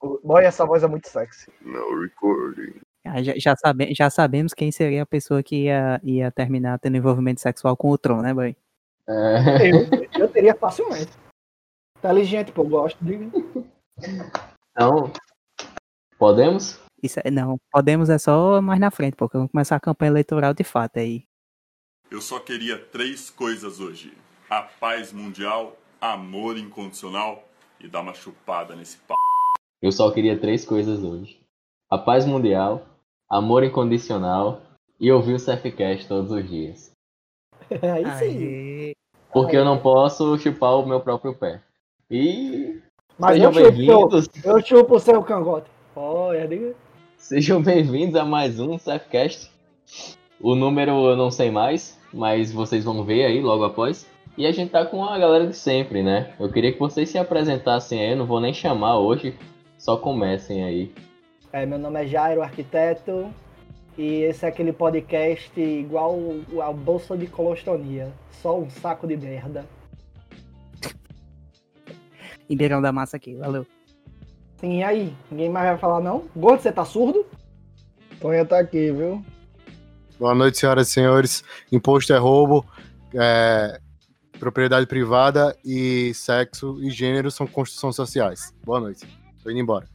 Boy, essa voz é muito sexy. No recording. Ah, já, já, sabe, já sabemos quem seria a pessoa que ia, ia terminar tendo envolvimento sexual com o Tron, né, boy? É, Eu, eu teria facilmente. Inteligente, pô, gosto de. então, podemos? Isso é- não, podemos é só mais na frente, porque vamos começar a campanha eleitoral de fato aí. Eu só queria três coisas hoje: a paz mundial, amor incondicional e dar uma chupada nesse pau. Eu só queria três coisas hoje: a paz mundial, amor incondicional e ouvir o Surfcast todos os dias. Aí sim. Aê. Porque eu não posso chupar o meu próprio pé. E Mas sejam eu chupo, bem-vindos. eu chupo o seu cangote. Olha, diga. Sejam bem-vindos a mais um Surfcast. O número eu não sei mais, mas vocês vão ver aí logo após. E a gente tá com a galera de sempre, né? Eu queria que vocês se apresentassem aí, eu não vou nem chamar hoje, só comecem aí. É, meu nome é Jairo, arquiteto. E esse é aquele podcast igual a bolsa de colostonia. Só um saco de merda. Ribeirão da Massa aqui, valeu. Sim, e aí? Ninguém mais vai falar não? Gordo, você tá surdo? Tonha tá aqui, viu? Boa noite, senhoras e senhores. Imposto é roubo, é, propriedade privada e sexo e gênero são construções sociais. Boa noite. Tô indo embora.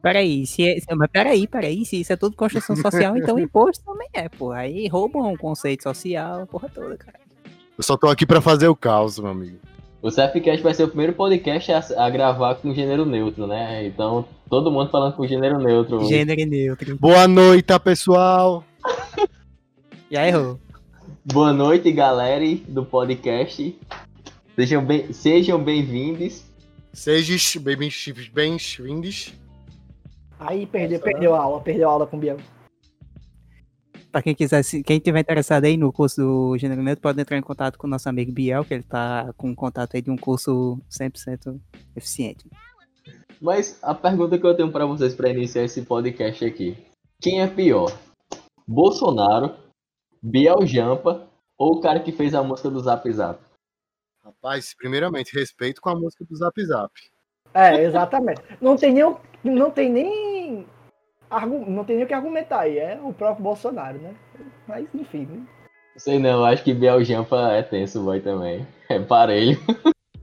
Peraí, se é, se- mas peraí, peraí, se isso é tudo construção social, então imposto também é, pô. Aí roubam um conceito social, a porra toda, cara. Eu só tô aqui pra fazer o caos, meu amigo. O Surfcast vai ser o primeiro podcast a, a gravar com gênero neutro, né? Então, todo mundo falando com gênero neutro. Gênero e neutro. Boa noite, pessoal. Já errou. Boa noite, galera do podcast. Sejam bem- sejam bem-vindos. Sejam bem-vindos. bem-vindos. Aí perdeu, perdeu a aula, perdeu a aula com o Biel. Pra quem quiser, se- quem tiver interessado aí no curso do Gênero Neutro, pode entrar em contato com o nosso amigo Biel, que ele tá com contato aí de um curso 100% eficiente. Mas a pergunta que eu tenho pra vocês pra iniciar esse podcast aqui: quem é pior? Bolsonaro, Biel Jampa ou o cara que fez a música do Zap Zap? Rapaz, primeiramente, respeito com a música do Zap Zap. É, exatamente. Não tem nem, não tem nem, não tem nem o que argumentar aí. É o próprio Bolsonaro, né? Mas enfim. né? Sei não, acho que Biel Jampa é tenso, boy, também. É parelho.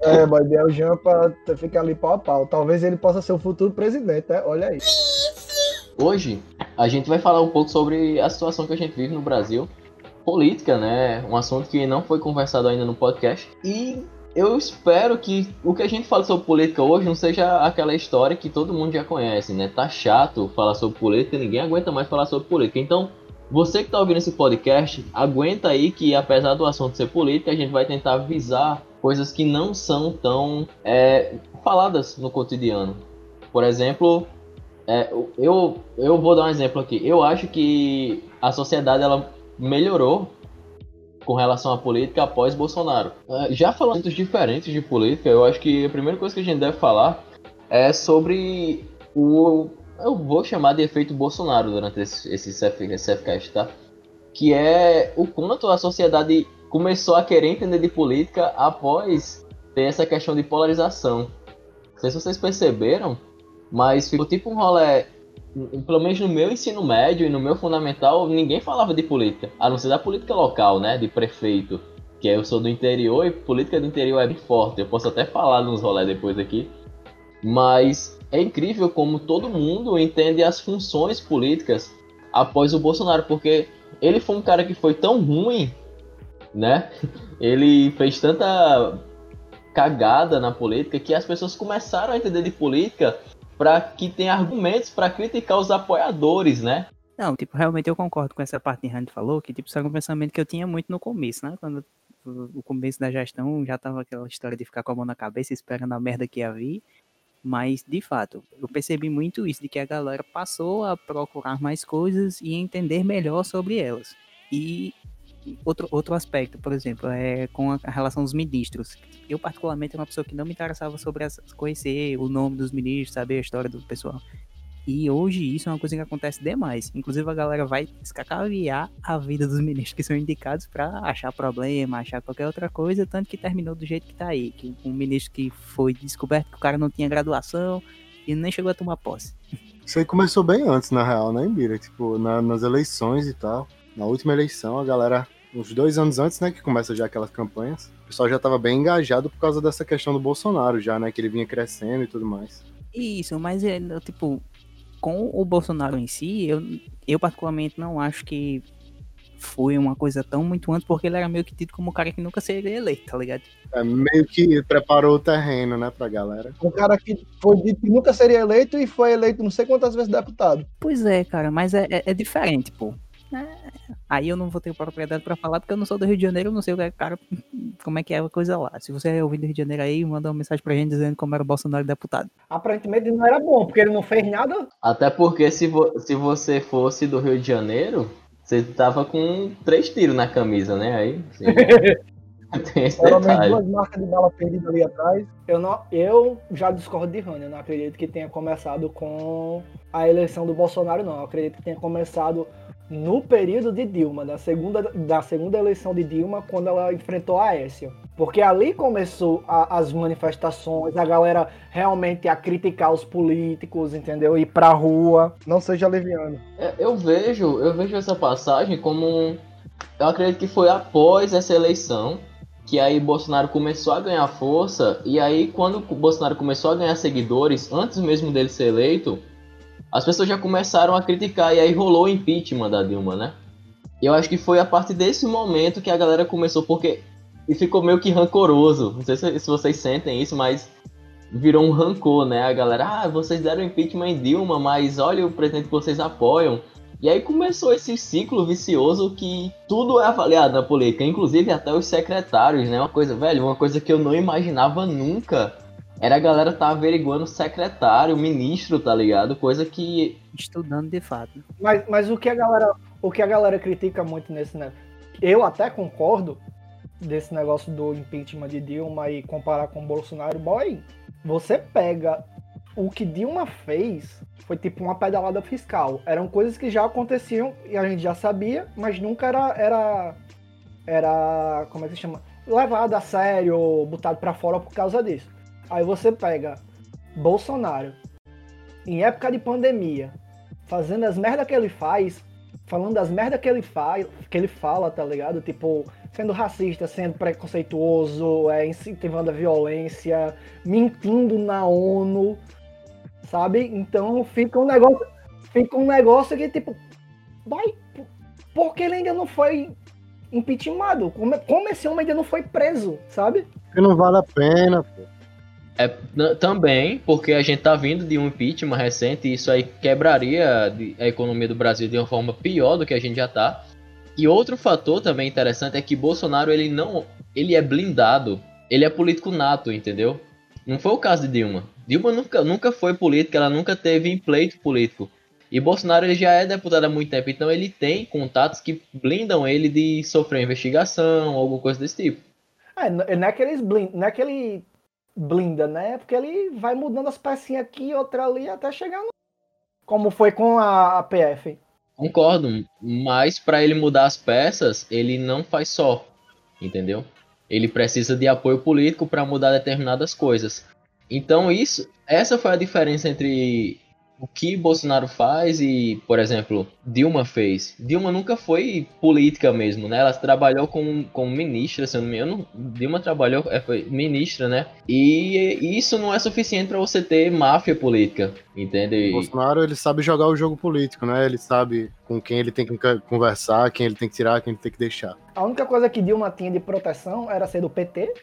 É, mas Biel Jampa fica ali pau a pau. Talvez ele possa ser o futuro presidente, né? Olha aí. Hoje a gente vai falar um pouco sobre a situação que a gente vive no Brasil, política, né? Um assunto que não foi conversado ainda no podcast. E eu espero que o que a gente fala sobre política hoje não seja aquela história que todo mundo já conhece, né? Tá chato falar sobre política, ninguém aguenta mais falar sobre política. Então, você que tá ouvindo esse podcast, aguenta aí que apesar do assunto ser política, a gente vai tentar visar coisas que não são tão é, faladas no cotidiano. Por exemplo, é, eu, eu vou dar um exemplo aqui. Eu acho que a sociedade ela melhorou com relação à política após Bolsonaro. É, Já falando de diferentes de política, eu acho que a primeira coisa que a gente deve falar é sobre o. Eu vou chamar de efeito Bolsonaro durante esse, esse, CF, esse CFcast, tá? Que é o quanto a sociedade começou a querer entender de política após ter essa questão de polarização. Não sei se vocês perceberam, mas ficou tipo um rolê. Pelo menos no meu ensino médio e no meu fundamental, ninguém falava de política. A não ser da política local, né? De prefeito. Que eu sou do interior e política do interior é bem forte. Eu posso até falar nos rolês depois aqui. Mas é incrível como todo mundo entende as funções políticas após o Bolsonaro, porque ele foi um cara que foi tão ruim, né? Ele fez tanta cagada na política que as pessoas começaram a entender de política para que tenha argumentos para criticar os apoiadores, né? Não, tipo, realmente eu concordo com essa parte que Randy falou, que tipo, isso era um pensamento que eu tinha muito no começo, né? Quando o começo da gestão já tava aquela história de ficar com a mão na cabeça esperando a merda que ia vir. Mas, de fato, eu percebi muito isso, de que a galera passou a procurar mais coisas e entender melhor sobre elas. E outro, outro aspecto, por exemplo, é com a, relação dos ministros. Eu, particularmente, era uma pessoa que não me interessava sobre as, conhecer o nome dos ministros, saber a história do pessoal. E hoje isso é uma coisa que acontece demais. Inclusive a galera vai escacaviar a vida dos ministros que são indicados para achar problema, achar qualquer outra coisa, tanto que terminou do jeito que tá aí. Que um ministro que foi descoberto que o cara não tinha graduação E nem chegou a tomar posse. Isso aí começou bem antes, na real, né, Bira? Tipo, na, nas eleições e tal. Na última eleição, a galera, uns dois anos antes, né, que começa já aquelas campanhas, o pessoal já tava bem engajado por causa dessa questão do Bolsonaro já, né, que ele vinha crescendo e tudo mais. Isso, mas é, tipo, com o Bolsonaro em si, eu, eu particularmente não acho que foi uma coisa tão muito antes, porque ele era meio que tido como um cara que nunca seria eleito, tá ligado? É, meio que preparou o terreno, né, pra galera. Um cara que foi dito que nunca seria eleito e foi eleito não sei quantas vezes deputado. Pois é, cara, mas é, é, é diferente, pô. Aí eu não vou ter propriedade para falar porque eu não sou do Rio de Janeiro, eu não sei o que é, cara, como é que é a coisa lá. Se você é ouvir do Rio de Janeiro aí, manda uma mensagem pra gente dizendo como era o Bolsonaro deputado. Aparentemente não era bom, porque ele não fez nada. Até porque se, vo se você fosse do Rio de Janeiro, você tava com três tiros na camisa, né? Aí. Sim. Tem esse detalhe. duas marcas de bala perdida ali atrás. Eu, não, eu já discordo de Rony. Eu não acredito que tenha começado com a eleição do Bolsonaro, não. Eu acredito que tenha começado no período de Dilma, da segunda, da segunda eleição de Dilma, quando ela enfrentou a Aécio. Porque ali começou a, as manifestações, a galera realmente a criticar os políticos, entendeu? Ir pra rua. Não seja leviano. É, eu vejo, eu vejo essa passagem como eu acredito que foi após essa eleição que aí Bolsonaro começou a ganhar força e aí quando Bolsonaro começou a ganhar seguidores, antes mesmo dele ser eleito, as pessoas já começaram a criticar e aí rolou o impeachment da Dilma, né? E eu acho que foi a partir desse momento que a galera começou, porque. E ficou meio que rancoroso. Não sei se, se vocês sentem isso, mas virou um rancor, né? A galera, ah, vocês deram impeachment em Dilma, mas olha o presidente que vocês apoiam. E aí começou esse ciclo vicioso que tudo é avaliado na política, inclusive até os secretários, né? Uma coisa, velho, uma coisa que eu não imaginava nunca era a galera tá averiguando secretário, ministro, tá ligado? Coisa que. Estudando de fato. Mas, mas o que a galera. O que a galera critica muito nesse, né? Eu até concordo desse negócio do impeachment de Dilma e comparar com o Bolsonaro, boy, você pega o que Dilma fez foi tipo uma pedalada fiscal. Eram coisas que já aconteciam e a gente já sabia, mas nunca era era era como é que se chama? levado a sério, botado para fora por causa disso. Aí você pega Bolsonaro, em época de pandemia, fazendo as merdas que ele faz, falando das merdas que ele faz, que ele fala, tá ligado? Tipo, sendo racista, sendo preconceituoso, é, incentivando a violência, mentindo na ONU, sabe? Então fica um negócio, fica um negócio que tipo, vai, porque ele ainda não foi impeachmentado, como, como esse homem ainda não foi preso, sabe? Porque não vale a pena, pô. É, também, porque a gente tá vindo de um impeachment recente e isso aí quebraria a economia do Brasil de uma forma pior do que a gente já tá. E outro fator também interessante é que Bolsonaro, ele não. Ele é blindado. Ele é político nato, entendeu? Não foi o caso de Dilma. Dilma nunca, nunca foi política, ela nunca teve pleito político. E Bolsonaro ele já é deputado há muito tempo, então ele tem contatos que blindam ele de sofrer investigação, alguma coisa desse tipo. É, não é que, eles blind, não é que ele blinda, né? Porque ele vai mudando as pecinhas aqui, outra ali, até chegar no. Como foi com a, a PF. Concordo, mas para ele mudar as peças, ele não faz só, entendeu? Ele precisa de apoio político para mudar determinadas coisas. Então isso, essa foi a diferença entre o que Bolsonaro faz e, por exemplo, Dilma fez. Dilma nunca foi política mesmo, né? Ela trabalhou como, como ministra, se eu não me engano. Dilma trabalhou, é, foi ministra, né? E isso não é suficiente para você ter máfia política, entende? O Bolsonaro, ele sabe jogar o jogo político, né? Ele sabe com quem ele tem que conversar, quem ele tem que tirar, quem ele tem que deixar. A única coisa que Dilma tinha de proteção era ser do PT,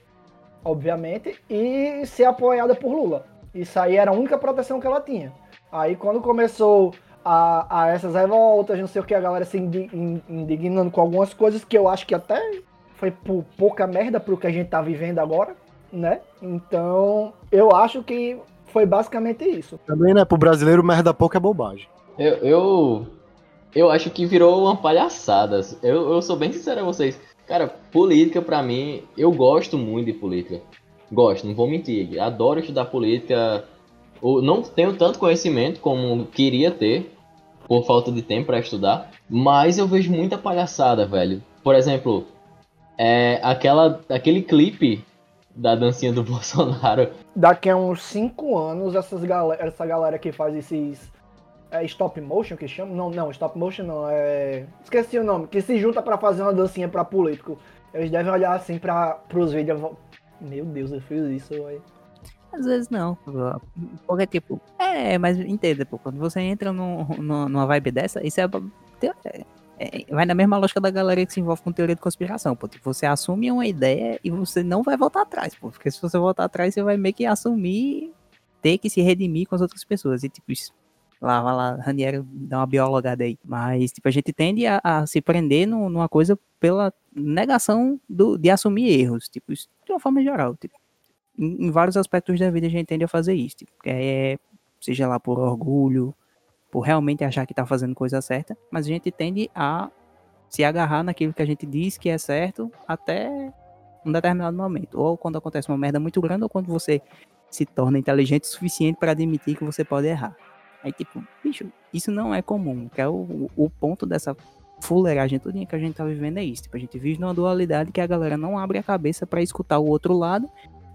obviamente, e ser apoiada por Lula. Isso aí era a única proteção que ela tinha. Aí quando começou a, a essas revoltas, não sei o que, a galera se indignando com algumas coisas que eu acho que até foi por pouca merda pro que a gente tá vivendo agora, né? Então, eu acho que foi basicamente isso. Também, né, pro brasileiro, merda pouco é bobagem. Eu, eu, eu acho que virou uma palhaçada. Eu, eu sou bem sincero a vocês. Cara, política pra mim, eu gosto muito de política. Gosto, não vou mentir. Adoro estudar política não tenho tanto conhecimento como queria ter, por falta de tempo para estudar, mas eu vejo muita palhaçada, velho. Por exemplo, é, aquela, aquele clipe da dancinha do Bolsonaro. Daqui a uns 5 anos, essas galera, essa galera que faz esses. É stop motion que chama? Não, não, stop motion não, é. Esqueci o nome, que se junta pra fazer uma dancinha pra político. Eles devem olhar assim pra, pros vídeos. Meu Deus, eu fiz isso, velho. Às vezes não. Porque, tipo, é, mas entenda, pô, quando você entra no, numa vibe dessa, isso é, é, é, vai na mesma lógica da galera que se envolve com teoria de conspiração, pô. Tipo, você assume uma ideia e você não vai voltar atrás, pô. Porque se você voltar atrás, você vai meio que assumir, ter que se redimir com as outras pessoas. E, tipo, isso, lá, vai lá, Raniero dá uma biologada aí. Mas, tipo, a gente tende a, a se prender no, numa coisa pela negação do, de assumir erros, tipo, isso de uma forma geral. Tipo, em, vários aspectos da vida a gente tende a fazer isso. Tipo, é, seja lá por orgulho, por realmente achar que está fazendo coisa certa, mas a gente tende a se agarrar naquilo que a gente diz que é certo até um determinado momento. Ou quando acontece uma merda muito grande, ou quando você se torna inteligente o suficiente para admitir que você pode errar. Aí, tipo, bicho, isso não é comum, que é o, o ponto dessa fuleiragem toda que a gente tá vivendo é isso. Tipo, a gente vive numa dualidade que a galera não abre a cabeça para escutar o outro lado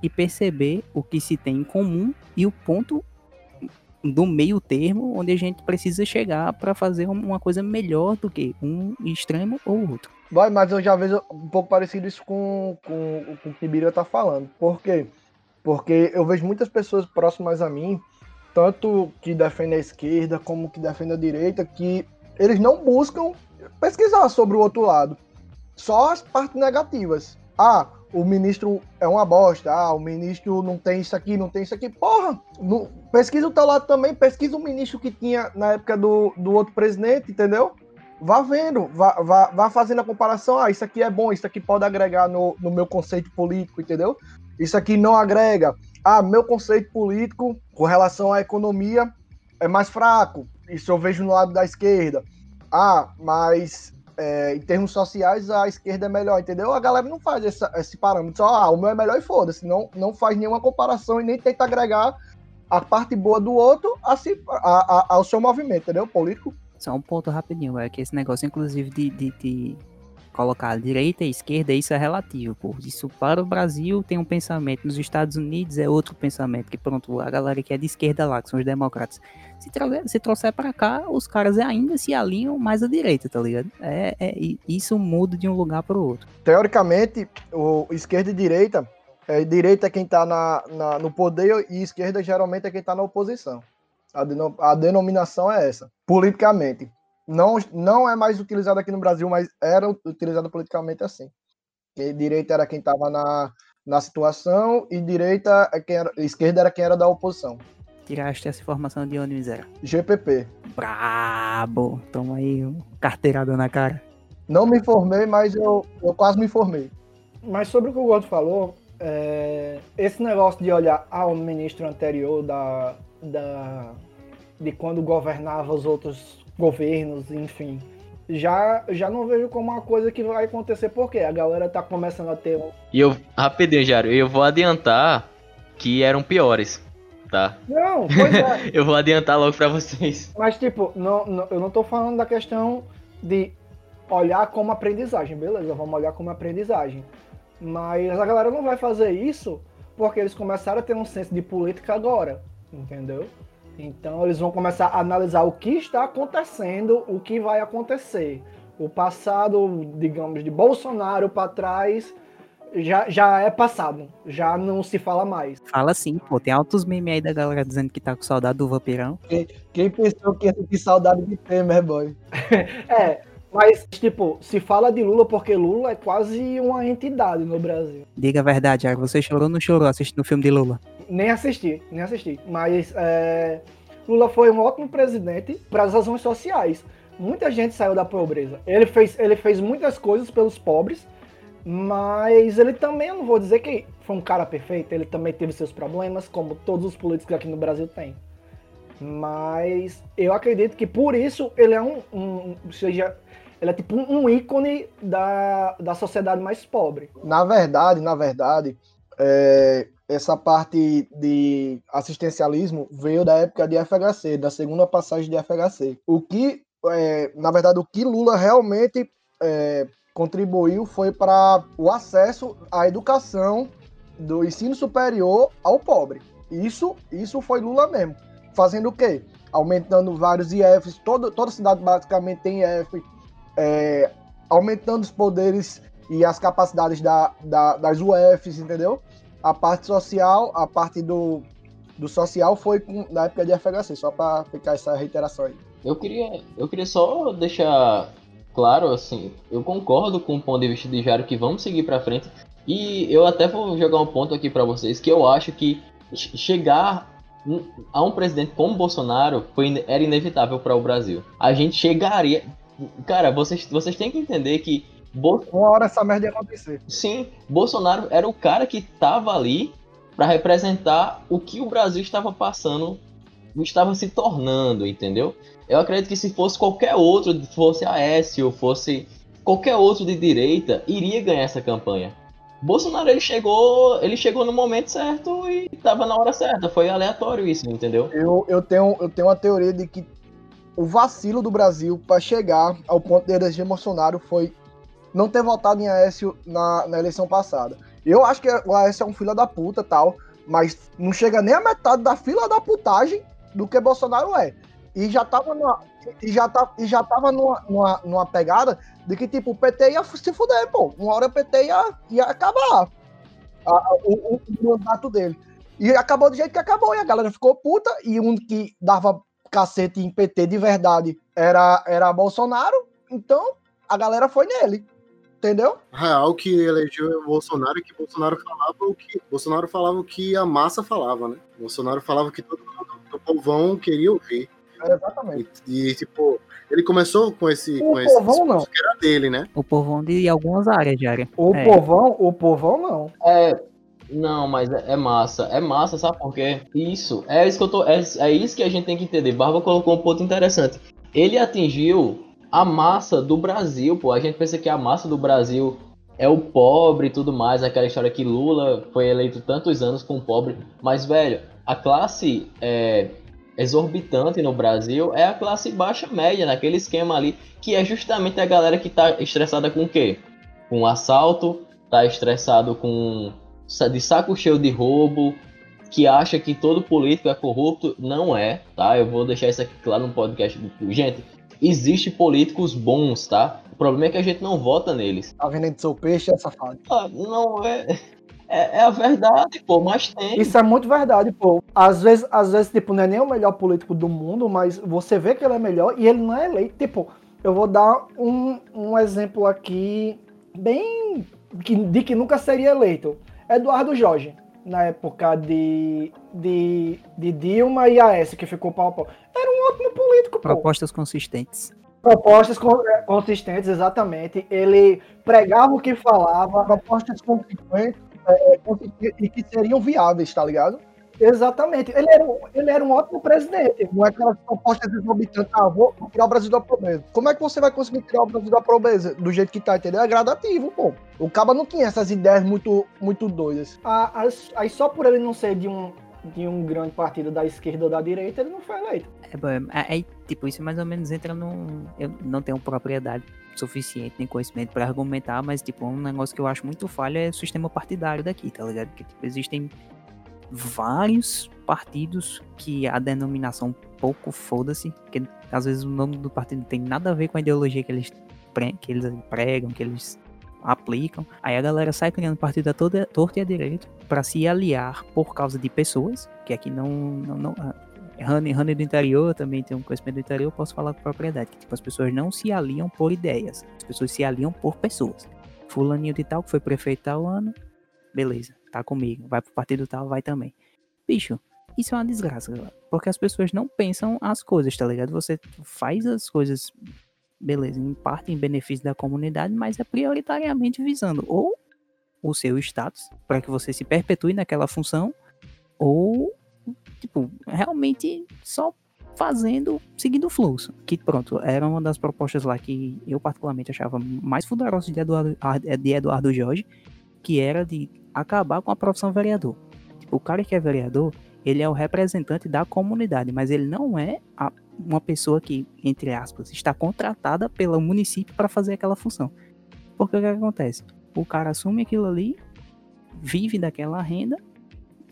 e perceber o que se tem em comum e o ponto do meio termo onde a gente precisa chegar para fazer uma coisa melhor do que um extremo ou outro. Vai, mas eu já vejo um pouco parecido isso com, com, com o que Bira tá falando. Por quê? Porque eu vejo muitas pessoas próximas a mim, tanto que defendem a esquerda como que defendem a direita, que eles não buscam pesquisar sobre o outro lado. Só as partes negativas. Ah, o ministro é uma bosta. Ah, o ministro não tem isso aqui, não tem isso aqui. Porra, no, pesquisa o teu lado também, pesquisa o ministro que tinha na época do, do outro presidente, entendeu? Vá vendo, vá, vá, vá fazendo a comparação. Ah, isso aqui é bom, isso aqui pode agregar no, no meu conceito político, entendeu? Isso aqui não agrega. Ah, meu conceito político com relação à economia é mais fraco. Isso eu vejo no lado da esquerda ah, mas é, em termos sociais a esquerda é melhor, entendeu? A galera não faz essa, esse parâmetro, só ah, o meu é melhor e foda-se, não, não faz nenhuma comparação e nem tenta agregar a parte boa do outro a si, a, a, ao seu movimento, entendeu? Político. Só um ponto rapidinho, é que esse negócio, inclusive, de, de, de colocar direita e esquerda, isso é relativo, pô. Isso para o Brasil tem um pensamento, nos Estados Unidos é outro pensamento, que pronto, a galera que é de esquerda lá, que são os democratas, se, se trouxer para cá, os caras ainda se alinham mais à direita, tá ligado? É, é isso muda de um lugar para o outro. Teoricamente, o esquerda e direita, é, direita é quem tá na, na, no poder e esquerda geralmente é quem tá na oposição. A, denom a denominação é essa, politicamente não, não é mais utilizado aqui no Brasil, mas era utilizado politicamente assim. Que direita era quem estava na, na situação e direita é quem era, esquerda era quem era da oposição. Tiraste essa informação de onde, miséria? GPP. Brabo! Toma aí, carteirada na cara. Não me formei, mas eu, eu quase me formei. Mas sobre o que o Gordo falou, é, esse negócio de olhar ao ministro anterior da, da, de quando governava os outros governos, enfim. Já, já não vejo como uma coisa que vai acontecer, porque a galera tá começando a ter um. E eu, rapidinho, Jário, eu vou adiantar que eram piores, tá? Não, pois é. eu vou adiantar logo pra vocês. Mas, tipo, não, não, eu não tô falando da questão de olhar como aprendizagem, beleza? Vamos olhar como aprendizagem. Mas a galera não vai fazer isso porque eles começaram a ter um senso de política agora, entendeu? Então eles vão começar a analisar o que está acontecendo, o que vai acontecer. O passado, digamos, de Bolsonaro para trás já, já é passado, já não se fala mais. Fala sim, pô, tem altos memes aí da galera dizendo que tá com saudade do vampirão. Quem, quem pensou que ia ter saudade de Temer, boy? é, mas, tipo, se fala de Lula porque Lula é quase uma entidade no Brasil. Diga a verdade, você chorou ou não chorou assistindo o filme de Lula? Nem assisti, nem assisti. Mas é, Lula foi um ótimo presidente para as razões sociais. Muita gente saiu da pobreza. Ele fez, ele fez muitas coisas pelos pobres, mas ele também, eu não vou dizer que foi um cara perfeito, ele também teve seus problemas, como todos os políticos aqui no Brasil têm. Mas eu acredito que por isso ele é um, um seja, ele é tipo um ícone da, da sociedade mais pobre. Na verdade, na verdade, é, essa parte de assistencialismo veio da época de FHC, da segunda passagem de FHC. O que, é, na verdade, o que Lula realmente é, contribuiu foi para o acesso à educação do ensino superior ao pobre. Isso, isso foi Lula mesmo. Fazendo o quê? Aumentando vários IFs, todo, toda cidade basicamente tem IF, é, aumentando os poderes e as capacidades da, da, das UFs, entendeu? A parte social, a parte do, do social foi com, na época de FHC, só para ficar essa reiteração aí. Eu queria, eu queria só deixar claro, assim, eu concordo com o ponto de vista de Jairo que vamos seguir para frente. E eu até vou jogar um ponto aqui para vocês que eu acho que chegar a um presidente como Bolsonaro foi, era inevitável para o Brasil. A gente chegaria. Cara, vocês, vocês têm que entender que. Bo... Uma hora essa merda ia acontecer. Sim, Bolsonaro era o cara que estava ali para representar o que o Brasil estava passando, estava se tornando, entendeu? Eu acredito que se fosse qualquer outro, fosse Aécio, fosse qualquer outro de direita, iria ganhar essa campanha. Bolsonaro ele chegou, ele chegou no momento certo e estava na hora certa. Foi aleatório isso, entendeu? Eu, eu, tenho, eu tenho uma teoria de que o vacilo do Brasil para chegar ao ponto de eleger Bolsonaro foi não ter votado em Aécio na, na eleição passada. Eu acho que o Aécio é um filho da puta tal, mas não chega nem a metade da fila da putagem do que Bolsonaro é. E já tava numa, e já tá, e já tava numa, numa, numa, pegada de que, tipo, o PT ia se fuder, pô. Uma hora o PT ia, ia acabar a, o, o, mandato dele. E acabou do jeito que acabou, e a galera ficou puta, e um que dava cacete em PT de verdade era, era Bolsonaro, então a galera foi nele. Entendeu? Real que elegeu o Bolsonaro e que Bolsonaro falava o que Bolsonaro falava o que a massa falava, né? Bolsonaro falava que todo mundo, o povão queria ouvir. Exatamente. E, e, tipo, ele começou com esse. O com povão esse não. que era dele, né? O povão de algumas áreas de área. O É. povão, o povão não. É. Não, mas é, é massa. É massa, sabe por quê? Isso. É isso que eu tô. É, é isso que a gente tem que entender. Barba colocou um ponto interessante. Ele atingiu a massa do Brasil, pô. A gente pensa que a massa do Brasil é o pobre e tudo mais. Aquela história que Lula foi eleito tantos anos com o pobre. Mas, velho, a classe é, exorbitante no Brasil é a classe baixa média, naquele esquema ali, que é justamente a galera que tá estressada com o quê? Com assalto, tá estressado com de saco cheio de roubo, que acha que todo político é corrupto, não é, tá? Eu vou deixar isso aqui claro no podcast. Gente, existe políticos bons, tá? O problema é que a gente não vota neles. Tá vendendo seu peixe, é safado. Ah, não é, é. É a verdade, pô, mas tem. Isso é muito verdade, pô. Às vezes, às vezes, tipo, não é nem o melhor político do mundo, mas você vê que ele é melhor e ele não é eleito. Tipo, eu vou dar um, um exemplo aqui bem que, de que nunca seria eleito. Eduardo Jorge, na época de, de, de Dilma e Aécio, que ficou pau a pau. Era um ótimo político, pô. Propostas consistentes. Propostas é, consistentes, exatamente. Ele pregava o que falava, propostas consistentes é, consistentes e que seriam viáveis, tá ligado? Exatamente. Ele era, um, ele era um ótimo presidente. Não é aquelas propostas exorbitantes, ah, vou tirar o Brasil da pobreza. Como é que você vai conseguir tirar o Brasil da pobreza do jeito que tá, entendeu? É gradativo, pô. O Caba não tinha essas ideias muito, muito doidas. Ah, as- aí só por ele não ser de um, de um grande partido da esquerda ou da direita, ele não foi eleito. É, bom, é- aí, tipo, isso mais ou menos entra num. Eu não tenho propriedade suficiente nem conhecimento pra argumentar, mas, tipo, um negócio que eu acho muito falho é o sistema partidário daqui, tá ligado? Que, tipo, existem vários partidos que a denominação pouco foda-se, que às vezes o nome do partido não tem nada a ver com a ideologia que eles, que eles pregam, que eles aplicam. Aí a galera sai criando partido a toda, torta e a direito pra se aliar por causa de pessoas, que aqui não, não, não Honey, Honey do interior, também tem um conhecimento do interior, posso falar com propriedade. Que, tipo, as pessoas não se aliam por ideias, as pessoas se aliam por pessoas. Fulaninho de tal, que foi prefeito tal ano, beleza, tá comigo. Vai pro partido tal, vai também. Bicho, isso é uma desgraça. Porque as pessoas não pensam as coisas, tá ligado? Você faz as coisas, beleza, em parte em benefício da comunidade, mas é prioritariamente visando ou o seu status, para que você se perpetue naquela função, ou tipo, realmente só fazendo, seguindo o fluxo. Que pronto, era uma das propostas lá que eu particularmente achava mais poderosa de Eduardo, de Eduardo Jorge, que era de acabar com a profissão vereador. O cara que é vereador, ele é o representante da comunidade, mas ele não é a- uma pessoa que, entre aspas, está contratada pelo município para fazer aquela função. Porque o que acontece? O cara assume aquilo ali, vive daquela renda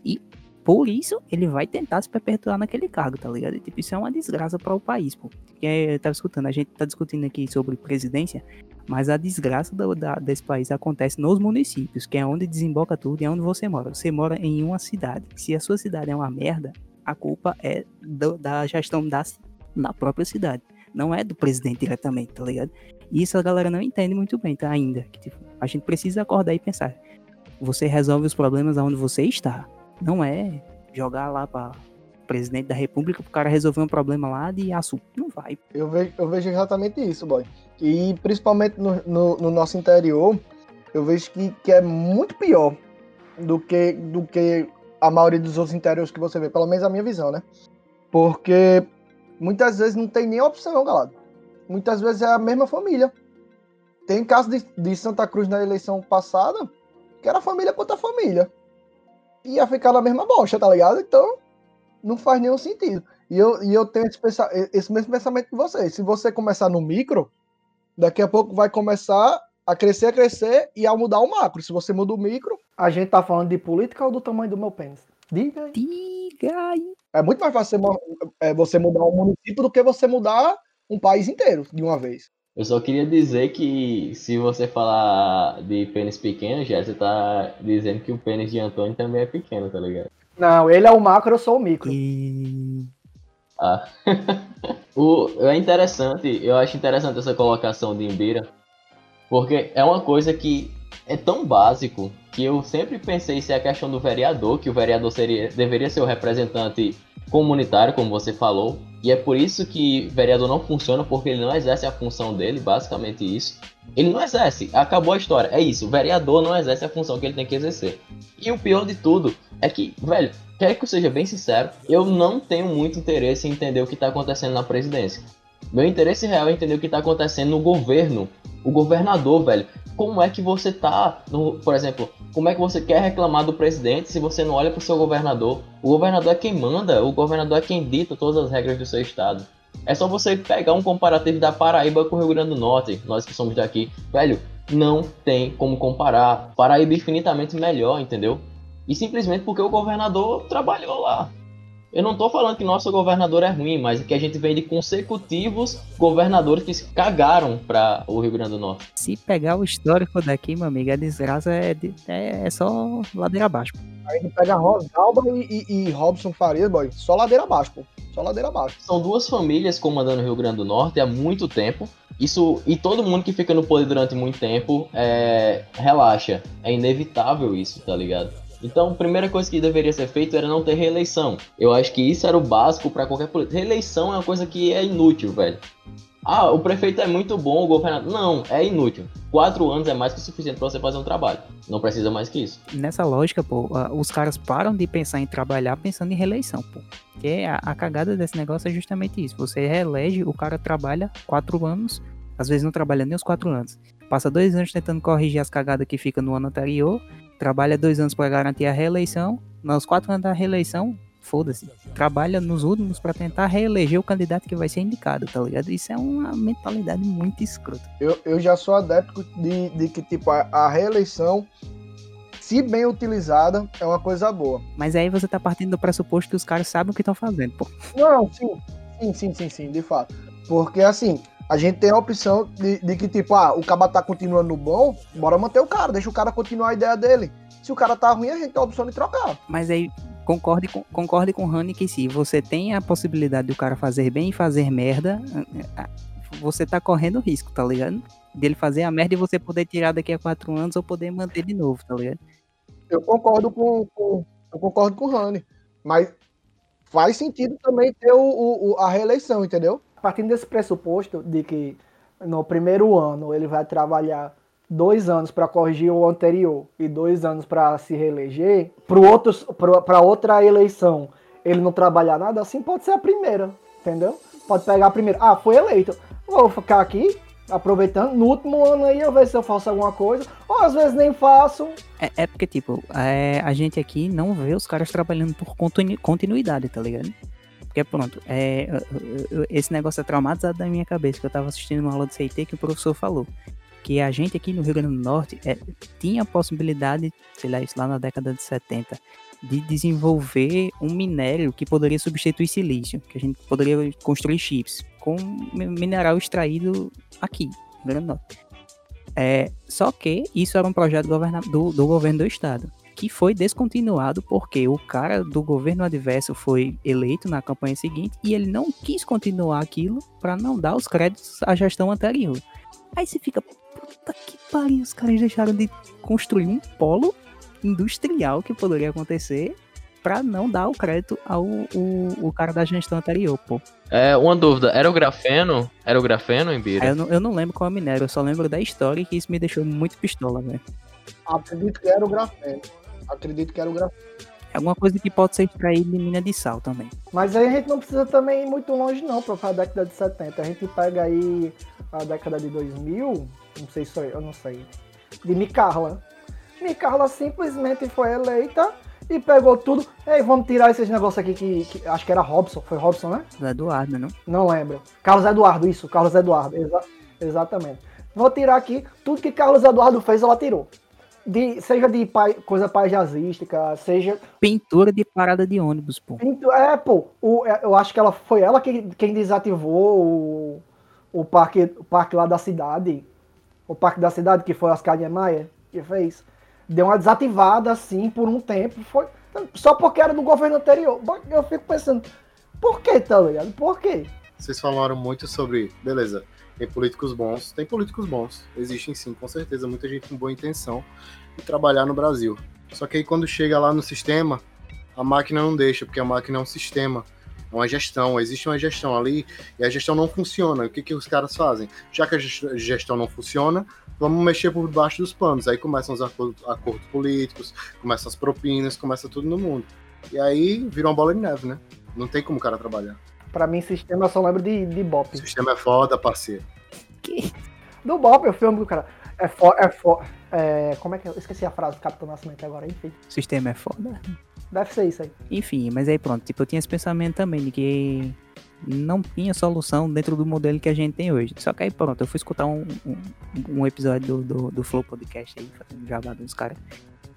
e por isso ele vai tentar se perpetuar naquele cargo, tá ligado? Tipo, isso é uma desgraça para o país, pô. Porque eu tava escutando, a gente tá discutindo aqui sobre presidência, mas a desgraça do, da, desse país acontece nos municípios, que é onde desemboca tudo e é onde você mora. Você mora em uma cidade. Se a sua cidade é uma merda, a culpa é do, da gestão da, na própria cidade. Não é do presidente diretamente, tá ligado? E isso a galera não entende muito bem, tá? Ainda. Que, tipo, a gente precisa acordar e pensar. Você resolve os problemas onde você está. Não é jogar lá para presidente da república pro cara resolver um problema lá de assunto. Não vai. Eu vejo, eu vejo exatamente isso, boy. E principalmente no, no, no, nosso interior, eu vejo que, que é muito pior do que, do que a maioria dos outros interiores que você vê, pelo menos a minha visão, né? Porque muitas vezes não tem nem opção, galera. Muitas vezes é a mesma família. Tem caso de, de Santa Cruz na eleição passada, que era família contra família. Ia ficar na mesma bocha, tá ligado? Então, não faz nenhum sentido. E eu, e eu tenho esse, esse mesmo pensamento que você. Se você começar no micro, daqui a pouco vai começar a crescer, a crescer e a mudar o macro. Se você muda o micro. A gente tá falando de política ou do tamanho do meu pênis? Diga aí. Diga aí. É muito mais fácil você mudar um município do que você mudar um país inteiro de uma vez. Eu só queria dizer que se você falar de pênis pequeno, já você tá dizendo que o pênis de Antônio também é pequeno, tá ligado? Não, ele é o macro, eu sou o micro. E... Ah. o, é interessante, eu acho interessante essa colocação de Imbira, porque é uma coisa que é tão básico que eu sempre pensei se é a questão do vereador, que o vereador seria, deveria ser o representante comunitário, como você falou, e é por isso que vereador não funciona, porque ele não exerce a função dele, basicamente isso. Ele não exerce, acabou a história, é isso, o vereador não exerce a função que ele tem que exercer. E o pior de tudo é que, velho, quer que eu seja bem sincero, eu não tenho muito interesse em entender o que está acontecendo na presidência. Meu interesse real é entender o que está acontecendo no governo. O governador, velho. Como é que você tá, no, por exemplo, como é que você quer reclamar do presidente se você não olha para o seu governador? O governador é quem manda, o governador é quem dita todas as regras do seu estado. É só você pegar um comparativo da Paraíba com o Rio Grande do Norte, nós que somos daqui. Velho, não tem como comparar. Paraíba é infinitamente melhor, entendeu? E simplesmente porque o governador trabalhou lá. Eu não estou falando que nosso governador é ruim, mas que a gente vem de consecutivos governadores que se cagaram para o Rio Grande do Norte. Se pegar o histórico daqui, meu amigo, a desgraça é, de, é, é só ladeira abaixo. Aí ele pega Rosalba e, e, e, Robson Farias, boy, só ladeira abaixo, pô. Só ladeira abaixo. São duas famílias comandando o Rio Grande do Norte há muito tempo. Isso e todo mundo que fica no poder durante muito tempo é, relaxa. É inevitável isso, tá ligado? Então, a primeira coisa que deveria ser feito era não ter reeleição. Eu acho que isso era o básico para qualquer político. Reeleição é uma coisa que é inútil, velho. Ah, o prefeito é muito bom, o governador. Não, é inútil. Quatro anos é mais que o suficiente para você fazer um trabalho. Não precisa mais que isso. Nessa lógica, pô, os caras param de pensar em trabalhar pensando em reeleição, pô. Porque a, a cagada desse negócio é justamente isso. Você reelege, o cara trabalha quatro anos, às vezes não trabalha nem os quatro anos. Passa dois anos tentando corrigir as cagadas que fica no ano anterior trabalha dois anos para garantir a reeleição, nos quatro anos da reeleição, foda-se, trabalha nos últimos para tentar reeleger o candidato que vai ser indicado, tá ligado? Isso é uma mentalidade muito escrota. Eu, eu já sou adepto de, de que, tipo, a, a reeleição, se bem utilizada, é uma coisa boa. Mas aí você tá partindo do pressuposto que os caras sabem o que estão fazendo, pô. Não, sim, sim, sim, sim, sim, de fato. Porque assim, a gente tem a opção de, de que, tipo, ah, o cara tá continuando no bom, bora manter o cara, deixa o cara continuar a ideia dele. Se o cara tá ruim, a gente tem a opção de trocar. Mas aí, concorde com, concorde com o Rani que se você tem a possibilidade do cara fazer bem e fazer merda, você tá correndo risco, tá ligado? Dele fazer a merda e você poder tirar daqui a quatro anos ou poder manter de novo, tá ligado? Eu concordo com, com eu concordo com o Rani, mas faz sentido também ter o, o, a reeleição, entendeu? Partindo desse pressuposto de que no primeiro ano ele vai trabalhar dois anos para corrigir o anterior e dois anos para se reeleger, para outra eleição ele não trabalhar nada, assim pode ser a primeira, entendeu? Pode pegar a primeira. Ah, foi eleito. Vou ficar aqui aproveitando. No último ano aí eu ver se eu faço alguma coisa. Ou às vezes nem faço. É, é porque, tipo, é, a gente aqui não vê os caras trabalhando por continuidade, tá ligado? Porque pronto, é, esse negócio é traumatizado da minha cabeça, que eu tava assistindo uma aula de CIT que o professor falou. que a gente aqui no Rio Grande do Norte é, tinha a possibilidade, sei lá, isso lá na década de 70, de desenvolver um minério que poderia substituir silício, que a gente poderia construir chips com mineral extraído aqui, no Grande do Norte. É, só que isso era um projeto do, do governo do estado, que foi descontinuado porque o cara do governo adverso foi eleito na campanha seguinte e ele não quis continuar aquilo para não dar os créditos à gestão anterior. Aí você fica, puta que pariu, os caras deixaram de construir um polo industrial que poderia acontecer para não dar o crédito ao o, o cara da gestão anterior, pô. É, uma dúvida, era o grafeno? Era o grafeno, Embira? Eu não, eu não lembro qual é o minério, eu só lembro da história e que isso me deixou muito pistola, velho. Acredito que era o grafeno. Acredito que era o grafeno. É alguma coisa que pode ser extraída de mina de sal também. Mas aí a gente não precisa também ir muito longe não para falar da década de 70. A gente pega aí a década de 2000, não sei se eu não sei, de Micarla. Micarla simplesmente foi eleita e pegou tudo. Ei, vamos tirar esses negócios aqui que, que, acho que era Robson, foi Robson, né? Eduardo, não? Não lembro. Carlos Eduardo, isso, Carlos Eduardo, exa exatamente. Vou tirar aqui tudo que Carlos Eduardo fez, ela tirou de, seja de pai, coisa paisagística, seja. Pintura de parada de ônibus, pô. Pintu, é, pô. O, é, eu acho que ela foi ela que, quem desativou o, o, parque, o parque lá da cidade. O parque da cidade, que foi Oscar Niemeyer, que fez. Deu uma desativada assim por um tempo. Foi, só porque era do governo anterior. Eu fico pensando, por que, tá ligado? Por quê? Vocês falaram muito sobre. Beleza tem políticos bons, tem políticos bons, existem sim, com certeza, muita gente com boa intenção de trabalhar no Brasil. Só que aí quando chega lá no sistema, a máquina não deixa, porque a máquina é um sistema, é uma gestão, existe uma gestão ali e a gestão não funciona. O que, que os caras fazem? Já que a gestão não funciona, vamos mexer por baixo dos panos. Aí começam os acordos, acordos políticos, começam as propinas, começa tudo no mundo. E aí vira uma bola de neve, né? Não tem como o cara trabalhar. Pra mim, sistema eu só lembro de, de Bop. Sistema é foda, parceiro. Que? Do Bop, o filme do cara. É foda. É foda. É, como é que é? Eu esqueci a frase do Capitão Nascimento agora, enfim. Sistema é foda. Deve ser isso aí. Enfim, mas aí pronto. Tipo, eu tinha esse pensamento também de que não tinha solução dentro do modelo que a gente tem hoje. Só que aí pronto, eu fui escutar um, um, um episódio do, do, do, Flow Podcast aí, fazendo jabá dos caras,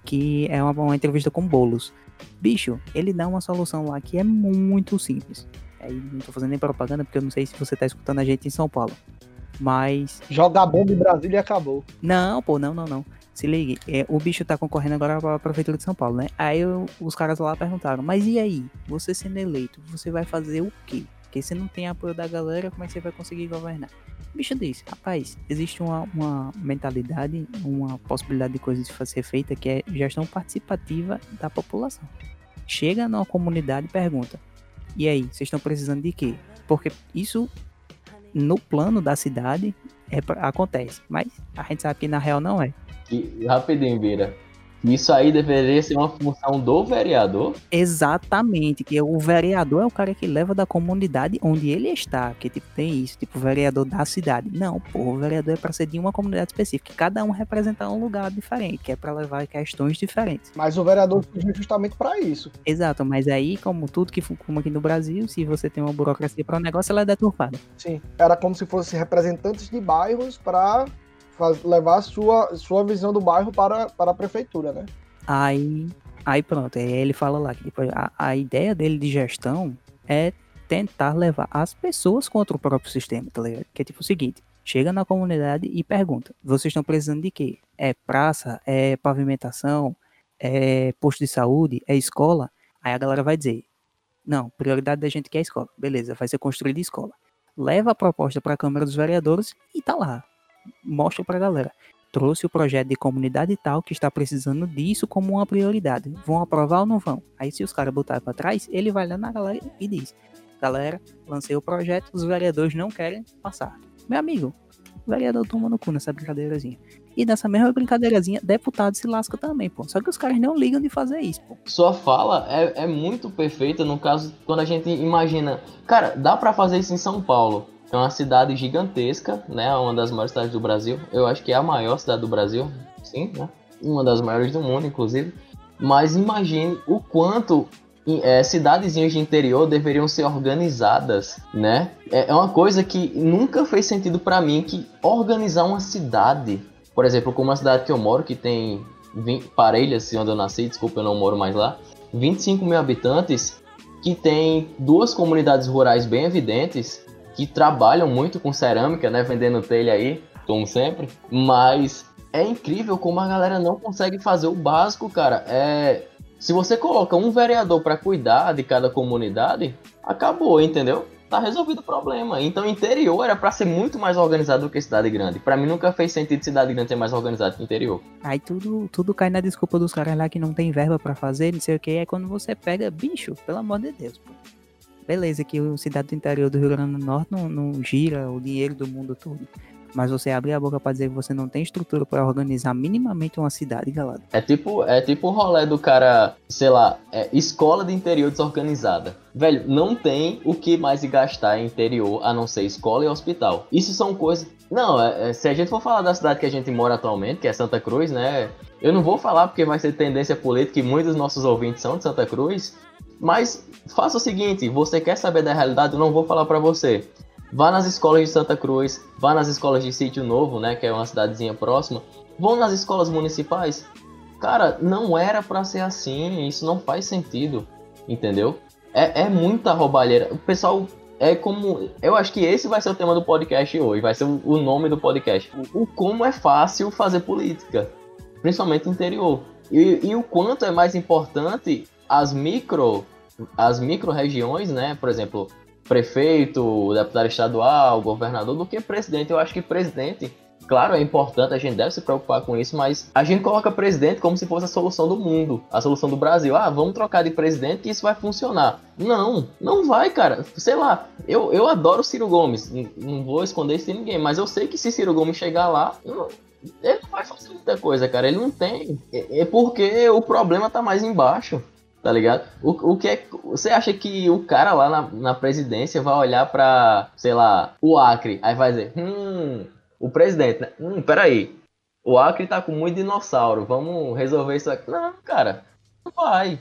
que é uma, uma entrevista com bolos. Bicho, ele dá uma solução lá que é muito simples. Aí não tô fazendo nem propaganda porque eu não sei se você tá escutando a gente em São Paulo. Mas. Joga bomba em Brasília e acabou. Não, pô, não, não, não. Se ligue, é, o bicho tá concorrendo agora pra Prefeitura de São Paulo, né? Aí eu, os caras lá perguntaram, mas e aí? Você sendo eleito, você vai fazer o quê? Porque se não tem apoio da galera, como é que você vai conseguir governar? O bicho disse, rapaz, existe uma, uma mentalidade, uma possibilidade de coisas de ser feita que é gestão participativa da população. Chega numa comunidade e pergunta: e aí, vocês estão precisando de quê? Porque isso no plano da cidade é, acontece, mas a gente sabe que na real não é. E, rapidinho, Beira. Isso aí deveria ser uma função do vereador? Exatamente, que o vereador é o cara que leva da comunidade onde ele está, que tipo, tem isso, tipo, o vereador da cidade. Não, pô, o vereador é para ser de uma comunidade específica, cada um representar um lugar diferente, que é para levar questões diferentes. Mas o vereador surgiu justamente para isso. Exato, mas aí, como tudo que como aqui no Brasil, se você tem uma burocracia para um negócio, ela é deturpada. Sim, era como se fosse representantes de bairros para levar sua, sua visão do bairro para, para a prefeitura, né? Aí, aí pronto, aí ele fala lá que tipo, a, a ideia dele de gestão é tentar levar as pessoas contra o próprio sistema, tá ligado? Que é tipo o seguinte, chega na comunidade e pergunta, vocês estão precisando de quê? É praça? É pavimentação? É posto de saúde? É escola? Aí a galera vai dizer, não, prioridade da gente quer é escola. Beleza, vai ser construída escola. Leva a proposta para a Câmara dos Vereadores e tá lá mostra pra galera. Trouxe o projeto de comunidade tal que está precisando disso como uma prioridade. Vão aprovar ou não vão? Aí se os caras botarem pra trás, ele vai lá na galera e diz: Galera, lancei o projeto, os vereadores não querem passar. Meu amigo, vereador toma no cu nessa brincadeirazinha. E nessa mesma brincadeirazinha, deputado se lasca também, pô. Só que os caras não ligam de fazer isso, pô. Sua fala é, é muito perfeita no caso quando a gente imagina. Cara, dá para fazer isso em São Paulo. É uma cidade gigantesca, né? Uma das maiores cidades do Brasil. Eu acho que é a maior cidade do Brasil, sim, né? Uma das maiores do mundo, inclusive. Mas imagine o quanto é, cidadezinhas de interior deveriam ser organizadas, né? É, é uma coisa que nunca fez sentido para mim que organizar uma cidade, por exemplo, como a cidade que eu moro, que tem 20, Parelhas, onde eu nasci, desculpa, eu não moro mais lá, 25 mil habitantes, que tem duas comunidades rurais bem evidentes, que trabalham muito com cerâmica, né? Vendendo telha aí, como sempre, mas é incrível como a galera não consegue fazer o básico, cara. É se você coloca um vereador para cuidar de cada comunidade, acabou, entendeu? Tá resolvido o problema. Então, interior era para ser muito mais organizado do que cidade grande. Para mim, nunca fez sentido cidade grande ser mais organizado que interior. Aí tudo, tudo cai na desculpa dos caras lá que não tem verba para fazer, não sei o que. É quando você pega, bicho, pelo amor de Deus, pô. Beleza, que o cidade do interior do Rio Grande do Norte não, não gira o dinheiro do mundo todo mas você abrir a boca para dizer que você não tem estrutura para organizar minimamente uma cidade, galera. É tipo, é tipo o rolê do cara, sei lá, é, escola de interior desorganizada. Velho, não tem o que mais gastar em interior a não ser escola e hospital. Isso são coisas. Não, é, é, se a gente for falar da cidade que a gente mora atualmente, que é Santa Cruz, né? Eu não vou falar porque vai ser tendência política e muitos dos nossos ouvintes são de Santa Cruz. Mas faça o seguinte: você quer saber da realidade? Eu não vou falar para você. Vá nas escolas de Santa Cruz, vá nas escolas de Sítio Novo, né, que é uma cidadezinha próxima. Vão nas escolas municipais. Cara, não era para ser assim, isso não faz sentido, entendeu? É, é muita roubalheira. O pessoal é como. Eu acho que esse vai ser o tema do podcast hoje, vai ser o nome do podcast. O, o como é fácil fazer política, principalmente interior. E, e o quanto é mais importante as micro as micro-regiões, né? Por exemplo, prefeito, deputado estadual, governador, do que presidente. Eu acho que presidente, claro, é importante, a gente deve se preocupar com isso, mas a gente coloca presidente como se fosse a solução do mundo, a solução do Brasil. Ah, vamos trocar de presidente que isso vai funcionar. Não, não vai, cara. Sei lá, eu, eu adoro Ciro Gomes, não vou esconder isso de ninguém, mas eu sei que se Ciro Gomes chegar lá, ele não vai fazer muita coisa, cara. Ele não tem. É, é porque o problema tá mais embaixo tá ligado? O, o que é. Você acha que o cara lá na, na presidência vai olhar pra, sei lá, o Acre, aí vai dizer, hum, o presidente, né? Hum, peraí. O Acre tá com muito dinossauro, vamos resolver isso aqui. Não, cara, não vai.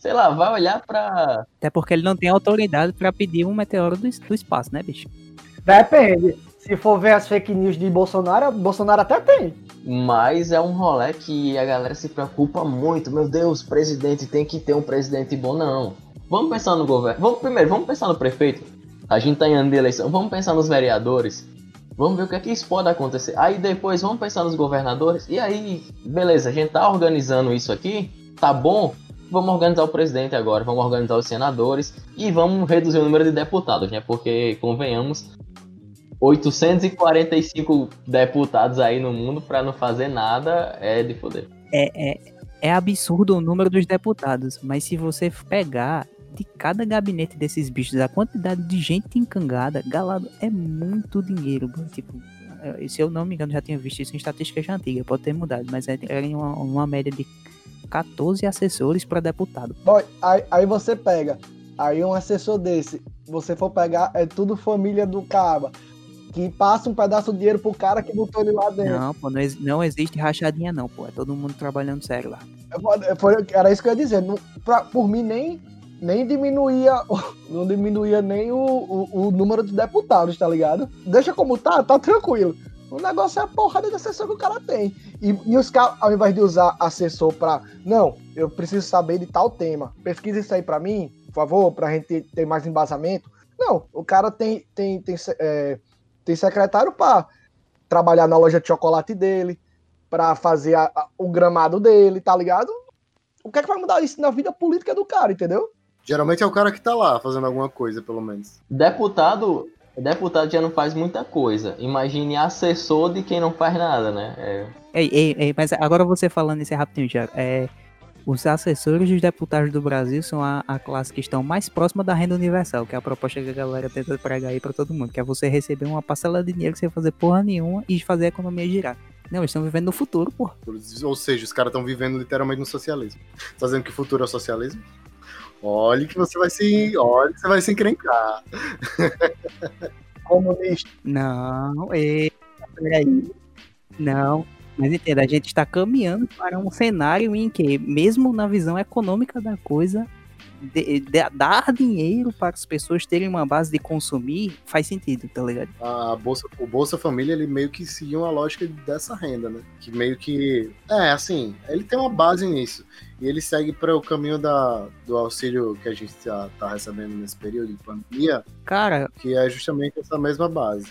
Sei lá, vai olhar pra. Até porque ele não tem autoridade para pedir um meteoro do, do espaço, né, bicho? Depende. Se for ver as fake news de Bolsonaro, Bolsonaro até tem. Mas é um rolê que a galera se preocupa muito. Meu Deus, presidente tem que ter um presidente bom. Não. Vamos pensar no governo. Vamos, primeiro, vamos pensar no prefeito. A gente tá em ano de eleição. Vamos pensar nos vereadores. Vamos ver o que é que isso pode acontecer. Aí depois vamos pensar nos governadores. E aí, beleza, a gente tá organizando isso aqui. Tá bom? Vamos organizar o presidente agora, vamos organizar os senadores e vamos reduzir o número de deputados, né? Porque, convenhamos, 845 deputados aí no mundo para não fazer nada é de poder. É, é, é absurdo o número dos deputados, mas se você pegar de cada gabinete desses bichos, a quantidade de gente encangada, galado, é muito dinheiro, Tipo, se eu não me engano, já tinha visto isso em estatística já antiga, pode ter mudado, mas é, era uma, uma média de 14 assessores para deputado. Boy, aí, aí você pega, aí um assessor desse, você for pegar, é tudo família do Caba que passa um pedaço de dinheiro pro cara que botou ele lá dentro. Não, pô, não, não existe rachadinha não, pô. É todo mundo trabalhando sério lá. Era isso que eu ia dizer. Não, pra, por mim, nem, nem diminuía, não diminuía nem o, o, o, número de deputados, tá ligado? Deixa como tá, tá tranquilo. O negócio é a porrada de assessor que o cara tem. E, e os caras, ao invés de usar assessor pra. Não, eu preciso saber de tal tema. Pesquisa isso aí pra mim, por favor, pra gente ter mais embasamento. Não, o cara tem, tem, tem é, tem secretário para trabalhar na loja de chocolate dele, para fazer a, a, o gramado dele, tá ligado? O que é que vai mudar isso na vida política do cara, entendeu? Geralmente é o cara que tá lá fazendo alguma coisa, pelo menos. Deputado, deputado já não faz muita coisa. Imagine assessor de quem não faz nada, né? É... Ei, ei, ei, mas agora você falando isso é rapidinho já. É, os assessores dos deputados do Brasil são a, a, classe que estão mais próxima da renda universal, que é a proposta que a galera tenta pregar aí para todo mundo, que é você receber uma parcela de dinheiro sem fazer porra nenhuma e fazer a economia girar. Não, eles estão vivendo no futuro, porra. Ou seja, os caras estão vivendo literalmente no socialismo. Tá dizendo que o futuro é o socialismo? Olhe que você vai se. Olha que você vai se encrencar. Comunista. Não, e... peraí. Não, mas entenda, a gente está caminhando para um cenário em que, mesmo na visão econômica da coisa, de- de- dar dinheiro para as pessoas terem uma base de consumir faz sentido, tá ligado? A Bolsa, o Bolsa Família, ele meio que seguiu uma lógica dessa renda, né? Que meio que. É, assim, ele tem uma base nisso. E ele segue para o caminho da, do auxílio que a gente tá, tá recebendo nesse período de pandemia, Cara, que é justamente essa mesma base.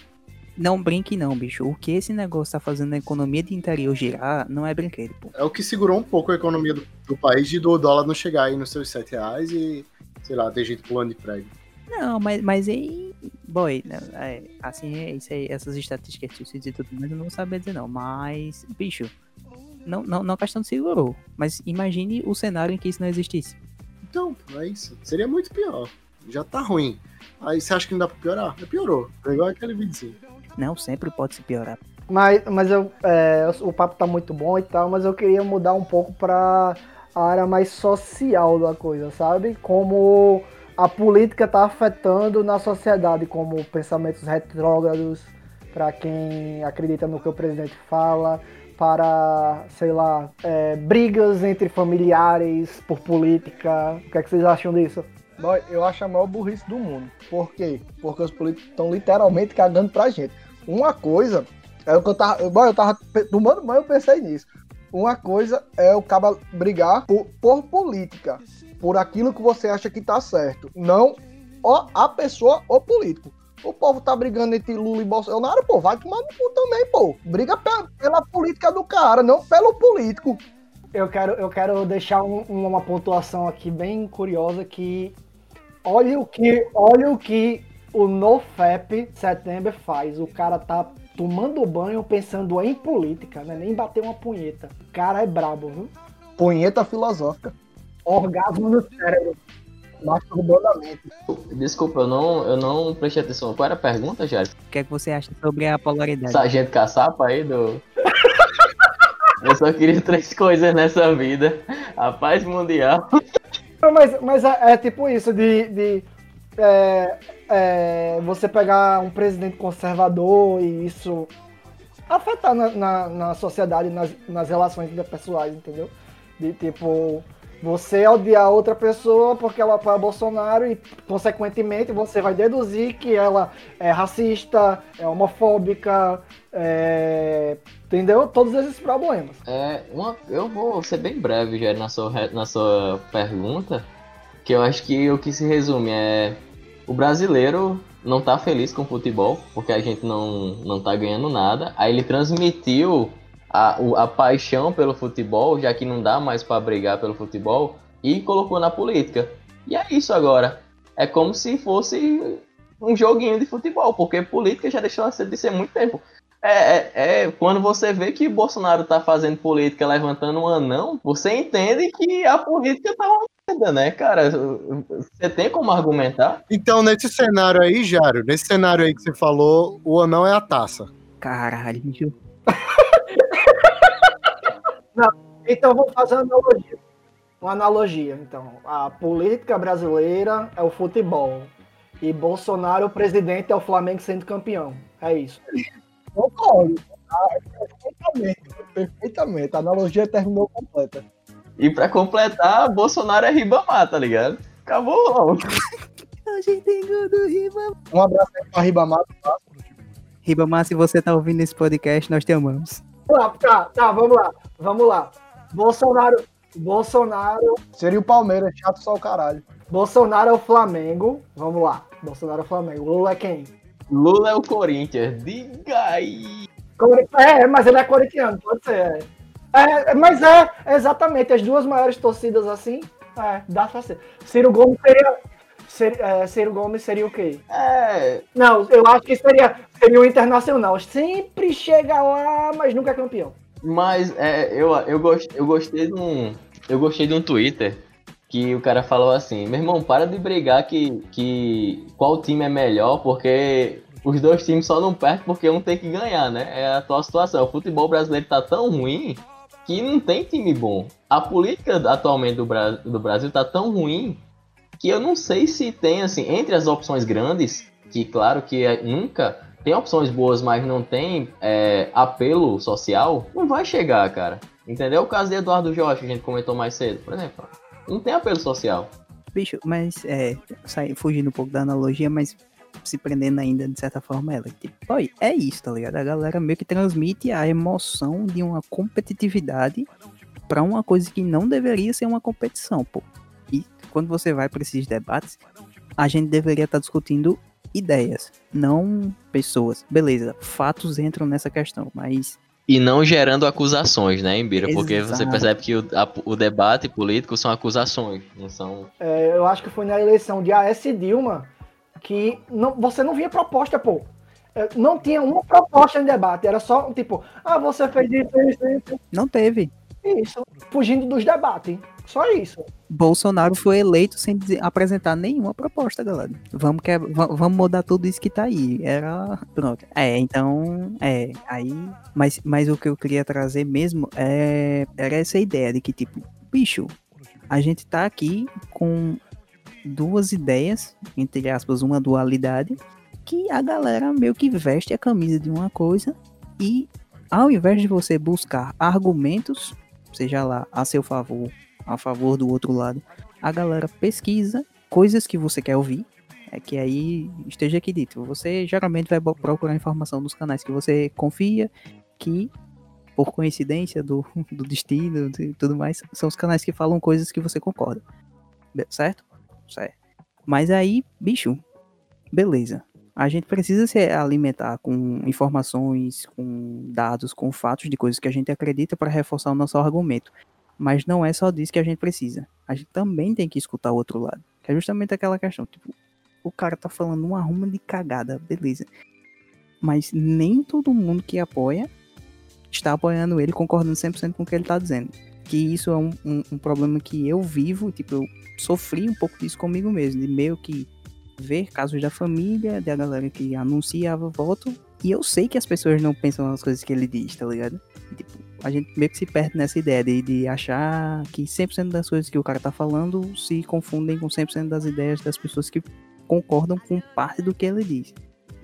Não brinque não, bicho. O que esse negócio tá fazendo na economia de interior girar não é brinquedo, pô. É o que segurou um pouco a economia do, do país de do dólar não chegar aí nos seus 7 reais e, sei lá, ter gente pulando de prédio. Não, mas, mas aí. Boy, né, é, assim, é isso aí, essas estatísticas e tudo mais, eu não vou saber dizer não. Mas, bicho, não, não, não a questão de segurou. Mas imagine o cenário em que isso não existisse. Então, é isso. Seria muito pior. Já tá ruim. Aí você acha que não dá pra piorar? Já piorou. É igual aquele vídeo. Não, sempre pode se piorar. Mas, mas eu, é, o papo tá muito bom e tal, mas eu queria mudar um pouco pra a área mais social da coisa, sabe? Como a política tá afetando na sociedade, como pensamentos retrógrados, para quem acredita no que o presidente fala, para, sei lá, é, brigas entre familiares por política. O que, é que vocês acham disso? Eu acho a maior burrice do mundo. Por quê? Porque os políticos estão literalmente cagando pra gente. Uma coisa é o que eu tava. Boy, eu tava tomando banho, eu pensei nisso. Uma coisa é o cara brigar por, por política, por aquilo que você acha que tá certo. Não a pessoa ou político. O povo tá brigando entre Lula e Bolsonaro, pô, vai tomar no cu também, pô. Briga pe- pela política do cara, não pelo político. Eu quero, eu quero deixar um- uma pontuação aqui bem curiosa que olha o que, olha o que o NoFap Setembro faz. O cara tá tomando banho pensando em política, né? Nem bater uma punheta. O cara é brabo, viu? Punheta filosófica. Orgasmo no cérebro. Masturbando a mente. Desculpa, eu não, eu não prestei atenção. Qual era a pergunta, Jair? O que é que você acha sobre a polaridade? Sargento Caçapa aí do. eu só queria três coisas nessa vida: a paz mundial. Não, Mas, mas é, é tipo isso de, de, é, é, você pegar um presidente conservador e isso afetar na, na, na sociedade, nas, nas relações interpessoais, entendeu? De tipo, você odiar outra pessoa porque ela apoia Bolsonaro e, consequentemente, você vai deduzir que ela é racista, é homofóbica, é, entendeu? Todos esses problemas. É, uma, eu vou ser bem breve, Jair, na sua, na sua pergunta. Que eu acho que o que se resume é. O brasileiro não tá feliz com o futebol, porque a gente não, não tá ganhando nada. Aí ele transmitiu a, a paixão pelo futebol, já que não dá mais pra brigar pelo futebol, e colocou na política. E é isso agora. É como se fosse um joguinho de futebol, porque política já deixou de ser muito tempo. É, é, é, quando você vê que Bolsonaro tá fazendo política levantando um anão, você entende que a política tá uma merda, né, cara? Você tem como argumentar? Então, nesse cenário aí, Jário, nesse cenário aí que você falou, o anão é a taça. Caralho, bicho. Então vamos fazer uma analogia. Uma analogia, então. A política brasileira é o futebol. E Bolsonaro, o presidente, é o Flamengo sendo campeão. É isso. Concordo. Ah, Perfeitamente. Perfeitamente. A analogia terminou completa. E pra completar, Bolsonaro é Ribamar, tá ligado? Acabou logo. Hoje tem do Ribamar. Um abraço aí pra Ribamar. Ribamar, se você tá ouvindo esse podcast, nós te amamos. Vamos lá, tá, tá, vamos lá. Vamos lá. Bolsonaro, Bolsonaro, Seria o Palmeiras, chato só o caralho. Bolsonaro é o Flamengo. Vamos lá. Bolsonaro é o Flamengo. Lula é quem? Lula é o Corinthians. Diga aí. É, mas ele é corintiano, pode ser. É, É, mas é, exatamente, as duas maiores torcidas assim, é, dá pra ser. Ciro Gomes seria. ser- é, Ciro Gomes seria o quê? É. Não, eu acho que seria, seria o Internacional. Sempre chega lá, mas nunca é campeão. Mas é, eu, eu, gost, eu gostei de um. Eu gostei de um Twitter que o cara falou assim, meu irmão, para de brigar que, que qual time é melhor, porque os dois times só não perdem porque um tem que ganhar, né? É a atual situação. O futebol brasileiro tá tão ruim que não tem time bom. A política atualmente do, Bra do Brasil tá tão ruim que eu não sei se tem, assim, entre as opções grandes, que claro que é- nunca tem opções boas, mas não tem é, apelo social, não vai chegar, cara. Entendeu? O caso de Eduardo Jorge, que a gente comentou mais cedo, por exemplo. Não tem apelo social. bicho, mas é, sai, fugindo um pouco da analogia, mas se prendendo ainda de certa forma ela. Tipo, oi, é isso, tá ligado? A galera meio que transmite a emoção de uma competitividade para uma coisa que não deveria ser uma competição, pô. E quando você vai para esses debates, a gente deveria estar tá discutindo ideias, não pessoas. Beleza, fatos entram nessa questão, mas e não gerando acusações, né, Embira? Porque Exato. você percebe que o, a, o debate político são acusações, não são. É, eu acho que foi na eleição de AS Dilma que não, você não via proposta, pô. É, não tinha uma proposta em debate, era só tipo, ah, você fez isso, isso, isso. Não teve. Isso, fugindo dos debates. Só isso. Bolsonaro foi eleito sem apresentar nenhuma proposta, galera. Vamos, que, vamos mudar tudo isso que tá aí. Era. Pronto. É, então. É. Aí. Mas, mas o que eu queria trazer mesmo é, era essa ideia de que, tipo, bicho, a gente tá aqui com duas ideias, entre aspas, uma dualidade, que a galera meio que veste a camisa de uma coisa e ao invés de você buscar argumentos, seja lá a seu favor a favor do outro lado. A galera pesquisa coisas que você quer ouvir. É que aí esteja aqui dito. Você geralmente vai procurar informação nos canais que você confia, que por coincidência do, do destino e tudo mais, são os canais que falam coisas que você concorda. Certo? Certo. Mas aí, bicho, beleza. A gente precisa se alimentar com informações, com dados, com fatos de coisas que a gente acredita para reforçar o nosso argumento. Mas não é só disso que a gente precisa. A gente também tem que escutar o outro lado. Que é justamente aquela questão, tipo, o cara tá falando uma ruma de cagada, beleza. Mas nem todo mundo que apoia está apoiando ele, concordando 100% com o que ele tá dizendo. Que isso é um, um, um, problema que eu vivo, tipo, eu sofri um pouco disso comigo mesmo, de meio que ver casos da família, da galera que anunciava voto, e eu sei que as pessoas não pensam nas coisas que ele diz, tá ligado? Tipo, a gente meio que se perde nessa ideia de, de achar que 100% das coisas que o cara tá falando se confundem com 100% das ideias das pessoas que concordam com parte do que ele diz.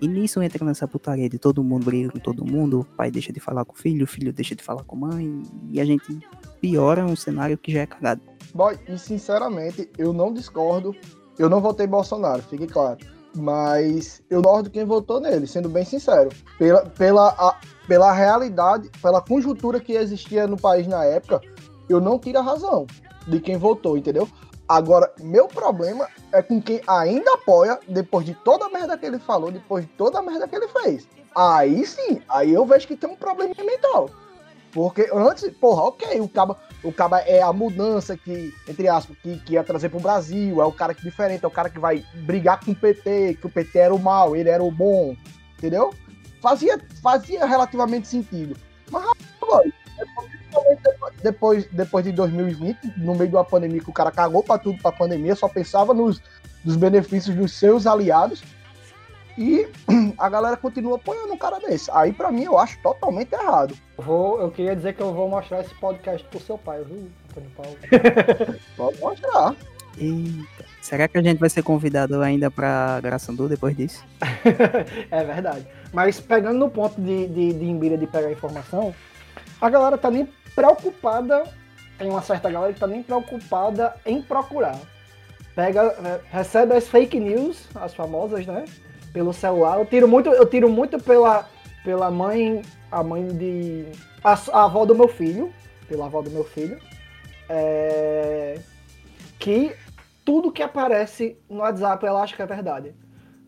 E nisso entra nessa putaria de todo mundo briga com todo mundo, o pai deixa de falar com o filho, o filho deixa de falar com a mãe, e a gente piora um cenário que já é cagado. Boy, e sinceramente, eu não discordo, eu não votei Bolsonaro, fique claro. Mas eu discordo quem votou nele, sendo bem sincero. Pela, pela, a, pela realidade, pela conjuntura que existia no país na época, eu não tiro a razão de quem votou, entendeu? Agora, meu problema é com quem ainda apoia, depois de toda a merda que ele falou, depois de toda a merda que ele fez. Aí sim, aí eu vejo que tem um problema mental. Porque antes, porra, ok, o caba, o caba é a mudança que, entre aspas, que, que ia trazer pro Brasil, é o cara que é diferente, é o cara que vai brigar com o PT, que o PT era o mal, ele era o bom, entendeu? fazia, fazia relativamente sentido. Mas, rapaz, depois, depois de 2020, no meio de uma pandemia que o cara cagou para tudo para a pandemia, só pensava nos, nos benefícios dos seus aliados. E a galera continua apoiando um cara desse. Aí, para mim, eu acho totalmente errado. Vou, eu queria dizer que eu vou mostrar esse podcast pro seu pai, viu, Antônio Paulo? Pode mostrar. Eita. Será que a gente vai ser convidado ainda para Graçandu depois disso? é verdade. Mas pegando no ponto de, de, de Imbira de pegar informação, a galera tá nem preocupada, tem uma certa galera que tá nem preocupada em procurar. Pega, é, recebe as fake news, as famosas, né? Pelo celular. Eu tiro muito, eu tiro muito pela, pela mãe, a mãe de. A, a avó do meu filho. Pela avó do meu filho. É, que tudo que aparece no WhatsApp ela acha que é verdade.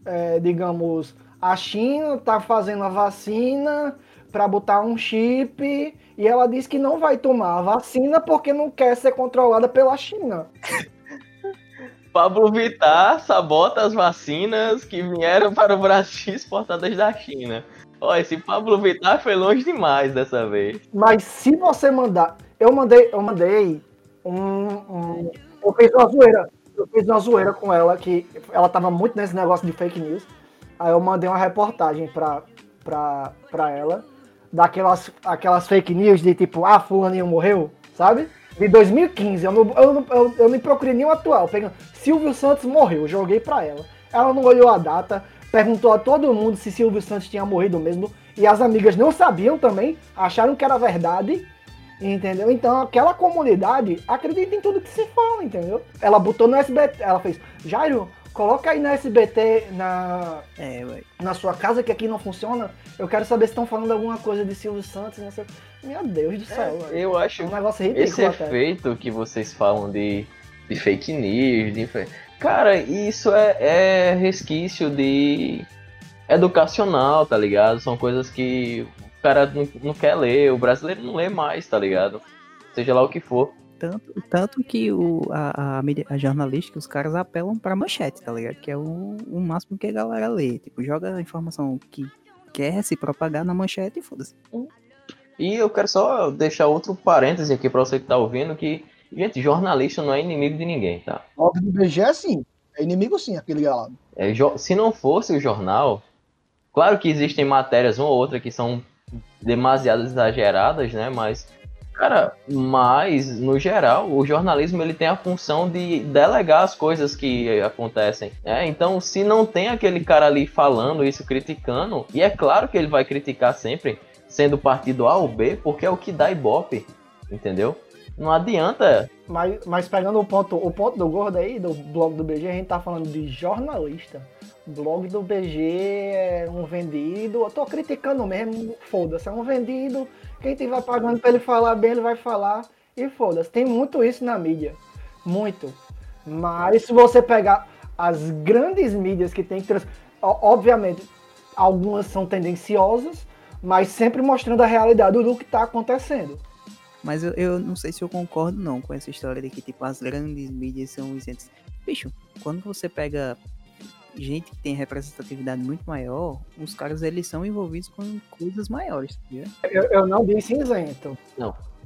É, digamos, a China está fazendo a vacina para botar um chip e ela diz que não vai tomar a vacina porque não quer ser controlada pela China. Pablo Vittar sabota as vacinas que vieram para o Brasil exportadas da China. Ó, esse Pablo Vittar foi longe demais dessa vez. Mas se você mandar, eu mandei, eu mandei um, um eu fiz uma zoeira eu fiz uma zoeira com ela, que ela tava muito nesse negócio de fake news. Aí eu mandei uma reportagem pra, pra, pra ela, daquelas aquelas fake news de tipo, ah, fulaninho morreu, sabe? De 2015, eu não, eu não, eu, eu nem procurei nenhum atual. Pegando, Silvio Santos morreu, joguei pra ela. Ela não olhou a data, perguntou a todo mundo se Silvio Santos tinha morrido mesmo. E as amigas não sabiam também, acharam que era verdade. Entendeu? Então aquela comunidade acredita em tudo que se fala, entendeu? Ela botou no SBT, ela fez, Jairo, coloca aí na SBT na, É, na sua casa que aqui não funciona. Eu quero saber se estão falando alguma coisa de Silvio Santos, não sei. Meu Deus do céu, velho. Eu acho É um negócio ridículo esse até. efeito que vocês falam de, de fake news, de... cara, isso é, é resquício de educacional, tá ligado? São coisas que o cara não, não quer ler, o brasileiro não lê mais, tá ligado? Seja lá o que for. Tanto, tanto que o, a, a, mídia- a jornalística, os caras apelam pra manchete, tá ligado? Que é o, o máximo que a galera lê. Tipo, joga a informação que quer se propagar na manchete e foda-se. E eu quero só deixar outro parêntese aqui pra você que tá ouvindo, que, gente, jornalista não é inimigo de ninguém, tá? Óbvio do BG é sim. É inimigo sim, aquele galado. É, se não fosse o jornal, claro que existem matérias, uma ou outra, que são demasiado exageradas, né? Mas, cara, mas, no geral, o jornalismo ele tem a função de delegar as coisas que acontecem. né? Então, se não tem aquele cara ali falando isso, criticando, e é claro que ele vai criticar sempre, sendo partido A ou B, porque é o que dá ibope, entendeu? Não adianta Mas, mas pegando o ponto, o ponto do gordo aí, do blog do BG, a gente tá falando de jornalista. Blog do BG é um vendido. Eu tô criticando mesmo, foda-se, é um vendido. Quem tiver pagando pra ele falar bem, ele vai falar. E foda-se. Tem muito isso na mídia. Muito. Mas se você pegar as grandes mídias que tem que trans... Obviamente, algumas são tendenciosas, mas sempre mostrando a realidade do que tá acontecendo. Mas eu, eu não sei se eu concordo não com essa história de que, tipo, as grandes mídias são isentas. Bicho, quando você pega gente que tem representatividade muito maior, os caras, eles são envolvidos com coisas maiores? Eu, eu não disse isento.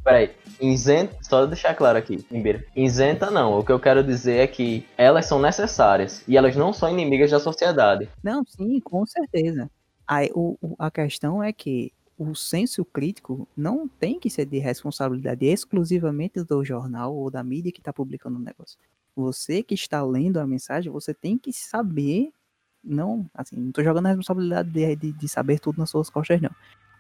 Peraí, isenta, só deixar claro aqui, Ribeiro. Isenta não, o que eu quero dizer é que elas são necessárias e elas não são inimigas da sociedade. Não, sim, com certeza. Aí, o, o- a questão é que o senso crítico não tem que ser de responsabilidade exclusivamente do jornal ou da mídia que está publicando o negócio. Você que está lendo a mensagem, você tem que saber, não, assim, não estou jogando a responsabilidade de, de, de saber tudo nas suas costas, não.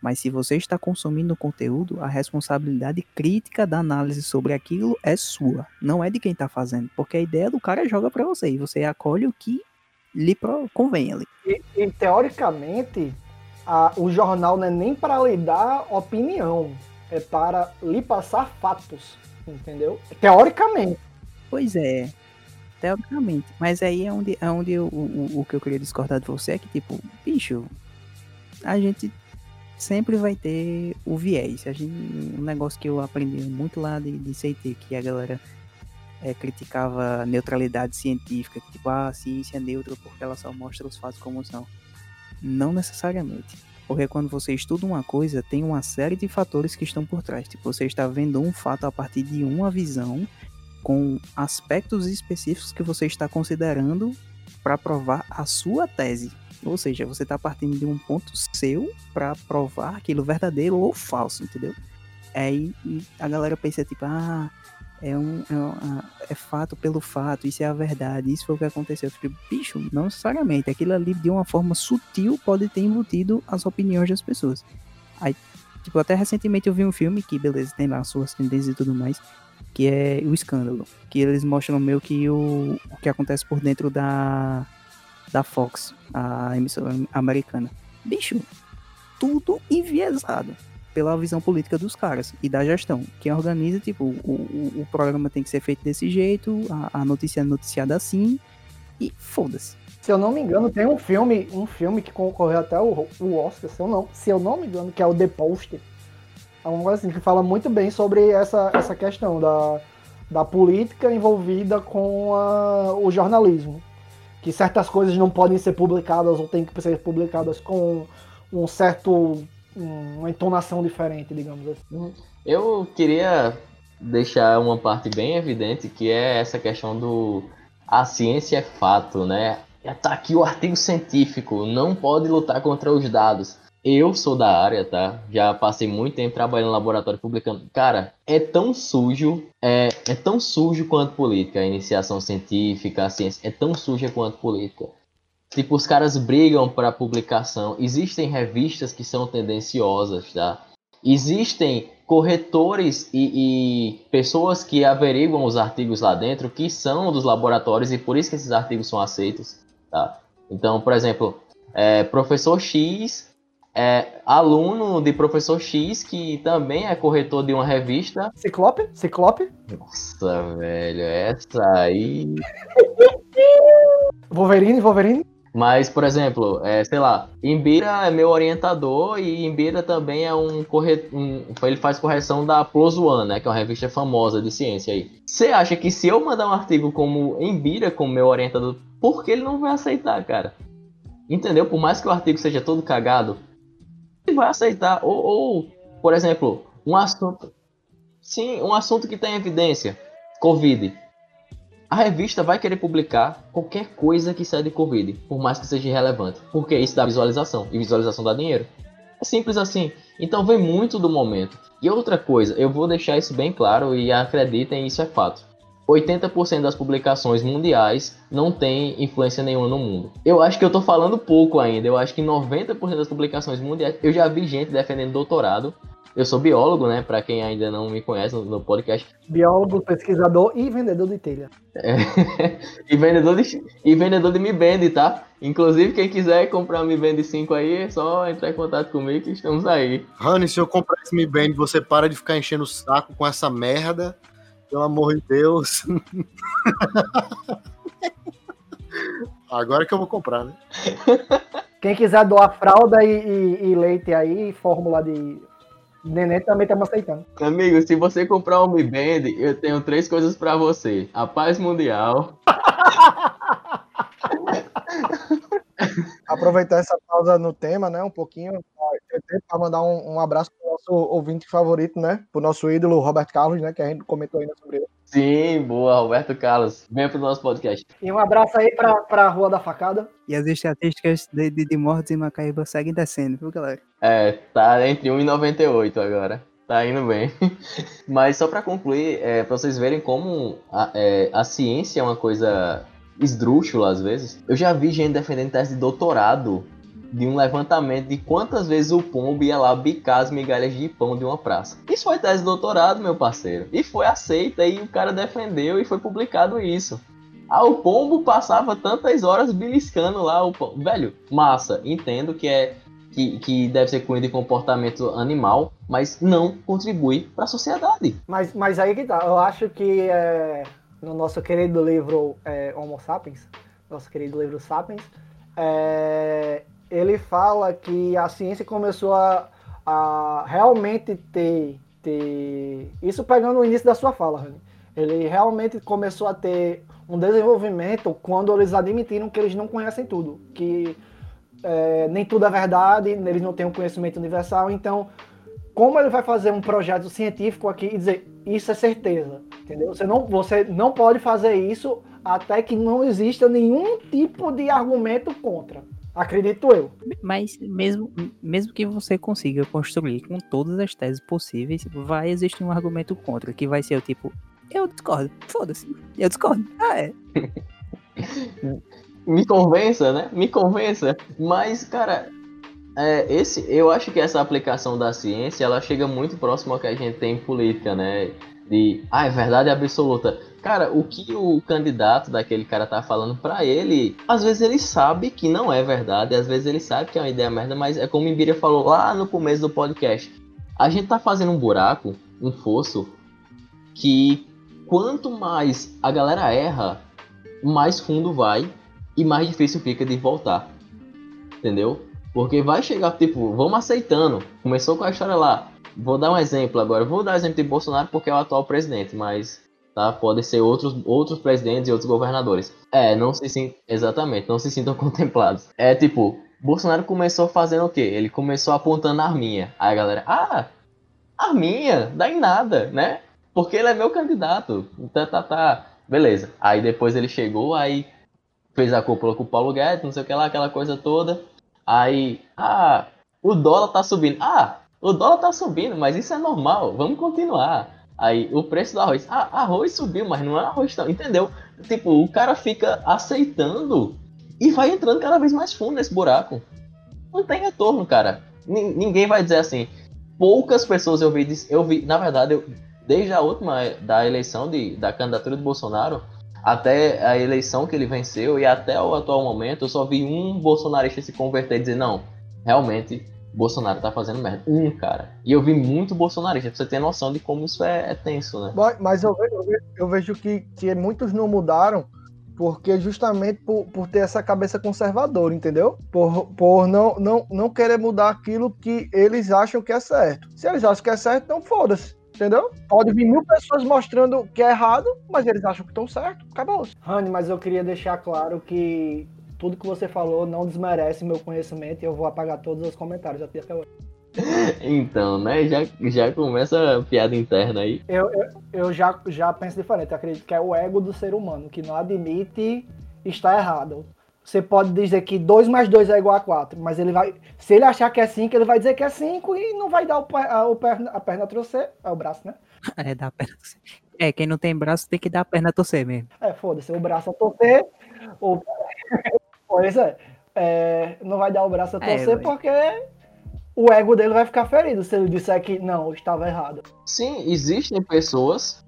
Mas se você está consumindo o conteúdo, a responsabilidade crítica da análise sobre aquilo é sua, não é de quem está fazendo, porque a ideia do cara joga para você e você acolhe o que lhe convém ali. E, e, teoricamente, a- o jornal não é nem para lhe dar opinião, é para lhe passar fatos, entendeu? Teoricamente. Pois é, teoricamente. Mas aí é onde, é onde eu- o, o, que eu queria discordar de você é que, tipo, bicho, a gente sempre vai ter o viés. A gente, um negócio que eu aprendi muito lá de, de CT, que a galera é, criticava neutralidade científica, que, tipo, ah, a ciência é neutra porque ela só mostra os fatos como são. Não necessariamente. Porque quando você estuda uma coisa, tem uma série de fatores que estão por trás. Tipo, você está vendo um fato a partir de uma visão com aspectos específicos que você está considerando para provar a sua tese. Ou seja, você está partindo de um ponto seu para provar aquilo verdadeiro ou falso, entendeu? Aí e a galera pensa tipo, ah, é um, é, um- ah, é fato pelo fato, isso é a verdade, isso foi o que aconteceu. Eu fico, bicho, não necessariamente. Aquilo ali de uma forma sutil pode ter embutido as opiniões das pessoas. Aí, tipo, até recentemente eu vi um filme que, beleza, tem lá suas tendências e tudo mais, que é o escândalo. Que eles mostram meio que o, o que acontece por dentro da, da Fox, a emissora americana. Bicho, tudo enviesado pela visão política dos caras e da gestão. Quem organiza, tipo, o, o, o programa tem que ser feito desse jeito, a, a notícia é noticiada assim, e foda-se. Se eu não me engano, tem um filme, um filme que concorreu até o, o Oscar, se eu, não, se eu não me engano, que é o The Post. É um assim, que fala muito bem sobre essa, essa questão da, da política envolvida com a- o jornalismo. Que certas coisas não podem ser publicadas ou têm que ser publicadas com um certo. uma entonação diferente, digamos assim. Eu queria deixar uma parte bem evidente que é essa questão do a ciência é fato, né? Tá aqui o artigo científico, não pode lutar contra os dados. Eu sou da área, tá? Já passei muito tempo trabalhando no laboratório publicando. Cara, é tão sujo, é, é tão sujo quanto política. A iniciação científica, a ciência, é tão suja quanto política. Tipo, os caras brigam para publicação. Existem revistas que são tendenciosas, tá? Existem corretores e, e, pessoas que averiguam os artigos lá dentro, que são dos laboratórios e por isso que esses artigos são aceitos, tá? Então, por exemplo, é, professor X é aluno de professor X que também é corretor de uma revista. Ciclope? Ciclope? Nossa, velho, essa aí. Wolverine, Wolverine? Mas, por exemplo, é, sei lá, Imbira é meu orientador e Imbira também é um corretor. Um, ele faz correção da Plus One, né? Que é uma revista famosa de ciência aí. Você acha que se eu mandar um artigo como Imbira como meu orientador, por que ele não vai aceitar, cara? Entendeu? Por mais que o artigo seja todo cagado, vai aceitar. Ou, ou por exemplo, um assunto. Sim, um assunto que tem evidência. Covid a revista vai querer publicar qualquer coisa que saia de Covid, por mais que seja irrelevante, porque isso dá visualização, e visualização dá dinheiro. É simples assim. Então vem muito do momento. E outra coisa, eu vou deixar isso bem claro e acreditem, isso é fato. 80% das publicações mundiais não tem influência nenhuma no mundo. Eu acho que eu tô falando pouco ainda. Eu acho que 90% das publicações mundiais. Eu já vi gente defendendo doutorado eu sou biólogo, né? Para quem ainda não me conhece no podcast. Biólogo, pesquisador e vendedor de telha. É. e, vendedor de, e vendedor de Mi Band, tá? Inclusive, quem quiser comprar Mi Band 5 aí, é só entrar em contato comigo que estamos aí. Rani, se eu comprar esse Mi Band, você para de ficar enchendo o saco com essa merda. Pelo amor de Deus. Agora que eu vou comprar, né? Quem quiser doar fralda e, e, e leite aí, fórmula de Nenê também tá me aceitando. Amigo, se você comprar um Mi Band, eu tenho três coisas para você: a paz mundial. Aproveitar essa pausa no tema, né? Um pouquinho, para mandar um, um abraço pro nosso ouvinte favorito, né? Pro nosso ídolo Roberto Carlos, né? Que a gente comentou ainda sobre ele. Sim, boa, Roberto Carlos. Venha pro nosso podcast. E um abraço aí pra, pra Rua da Facada. E as estatísticas de, de, de mortes em Macaíba seguem descendo, viu, galera? É, tá entre 1 e 98 agora. Tá indo bem. Mas só para concluir, é, pra vocês verem como a, é, a ciência é uma coisa esdrúxula às vezes. Eu já vi gente defendendo tese de doutorado de um levantamento de quantas vezes o pombo ia lá bicar as migalhas de pão de uma praça. Isso foi tese de doutorado, meu parceiro. E foi aceita e o cara defendeu e foi publicado isso. Ah, o pombo passava tantas horas beliscando lá o pão. Velho, massa, entendo que é que, que deve ser cunho de comportamento animal, mas não contribui para a sociedade. Mas, mas aí que tá, eu acho que é, no nosso querido livro é, Homo Sapiens, nosso querido livro Sapiens, é, ele fala que a ciência começou a, a realmente ter, ter. Isso pegando o início da sua fala, Rani. Ele realmente começou a ter um desenvolvimento quando eles admitiram que eles não conhecem tudo. Que é, nem tudo é verdade, eles não têm um conhecimento universal. Então, como ele vai fazer um projeto científico aqui e dizer isso é certeza, entendeu? Você não, você não pode fazer isso até que não exista nenhum tipo de argumento contra. Acredito eu. Mas mesmo, mesmo que você consiga construir com todas as teses possíveis, vai existir um argumento contra, que vai ser o tipo, eu discordo, foda-se, eu discordo. Ah, é. Me convença, né? Me convença. Mas, cara, é, esse, eu acho que essa aplicação da ciência, ela chega muito próximo ao que a gente tem em política, né? De, ah, é verdade absoluta. Cara, o que o candidato daquele cara tá falando para ele, às vezes ele sabe que não é verdade, às vezes ele sabe que é uma ideia merda, mas é como o Ibiria falou lá no começo do podcast. A gente tá fazendo um buraco, um fosso, que quanto mais a galera erra, mais fundo vai e mais difícil fica de voltar. Entendeu? Porque vai chegar, tipo, vamos aceitando. Começou com a história lá. Vou dar um exemplo agora. Vou dar exemplo de Bolsonaro porque é o atual presidente, mas tá? Podem ser outros, outros presidentes e outros governadores. É, não se sintam, exatamente, não se sintam contemplados. É tipo, Bolsonaro começou fazendo o quê? Ele começou apontando a arminha. Aí a galera, ah, arminha, dá em nada, né? Porque ele é meu candidato. Tá, tá, tá. Beleza. Aí depois ele chegou, aí fez a cúpula com o Paulo Guedes, não sei o que lá, aquela coisa toda. Aí, ah, o dólar tá subindo. Ah, o dólar tá subindo, mas isso é normal, vamos continuar. Aí o preço do arroz. Ah, arroz subiu, mas não é arroz não, entendeu? Tipo, o cara fica aceitando e vai entrando cada vez mais fundo nesse buraco. Não tem retorno, cara. N ninguém vai dizer assim. poucas pessoas eu vi, eu vi, na verdade, eu, desde a última da eleição de, da candidatura de Bolsonaro até a eleição que ele venceu e até o atual momento, eu só vi um bolsonarista se converter e dizer não, realmente Bolsonaro tá fazendo merda. Um, cara. E eu vi muito bolsonarista, pra você ter noção de como isso é, é tenso, né? Mas eu vejo, eu vejo que, que muitos não mudaram porque justamente por, por ter essa cabeça conservadora, entendeu? Por, por não, não, não querer mudar aquilo que eles acham que é certo. Se eles acham que é certo, então foda-se. Entendeu? Pode vir mil pessoas mostrando que é errado, mas eles acham que estão certo. Acabou. Rani, mas eu queria deixar claro que tudo que você falou não desmerece meu conhecimento e eu vou apagar todos os comentários até hoje. Então, né? Já, já começa a piada interna aí. Eu, eu, eu, já, já penso diferente. Eu acredito que é o ego do ser humano, que não admite estar errado. Você pode dizer que 2 mais 2 é igual a 4, mas ele vai. Se ele achar que é 5, ele vai dizer que é 5 e não vai dar o, a, o perna, a perna a torcer. É o braço, né? É, dá a perna É, quem não tem braço tem que dar a perna a torcer mesmo. É, foda-se, o braço a torcer. O... pois é, é, Não vai dar o braço a é, torcer é, porque o ego dele vai ficar ferido se ele disser que não, estava errado. Sim, existem pessoas,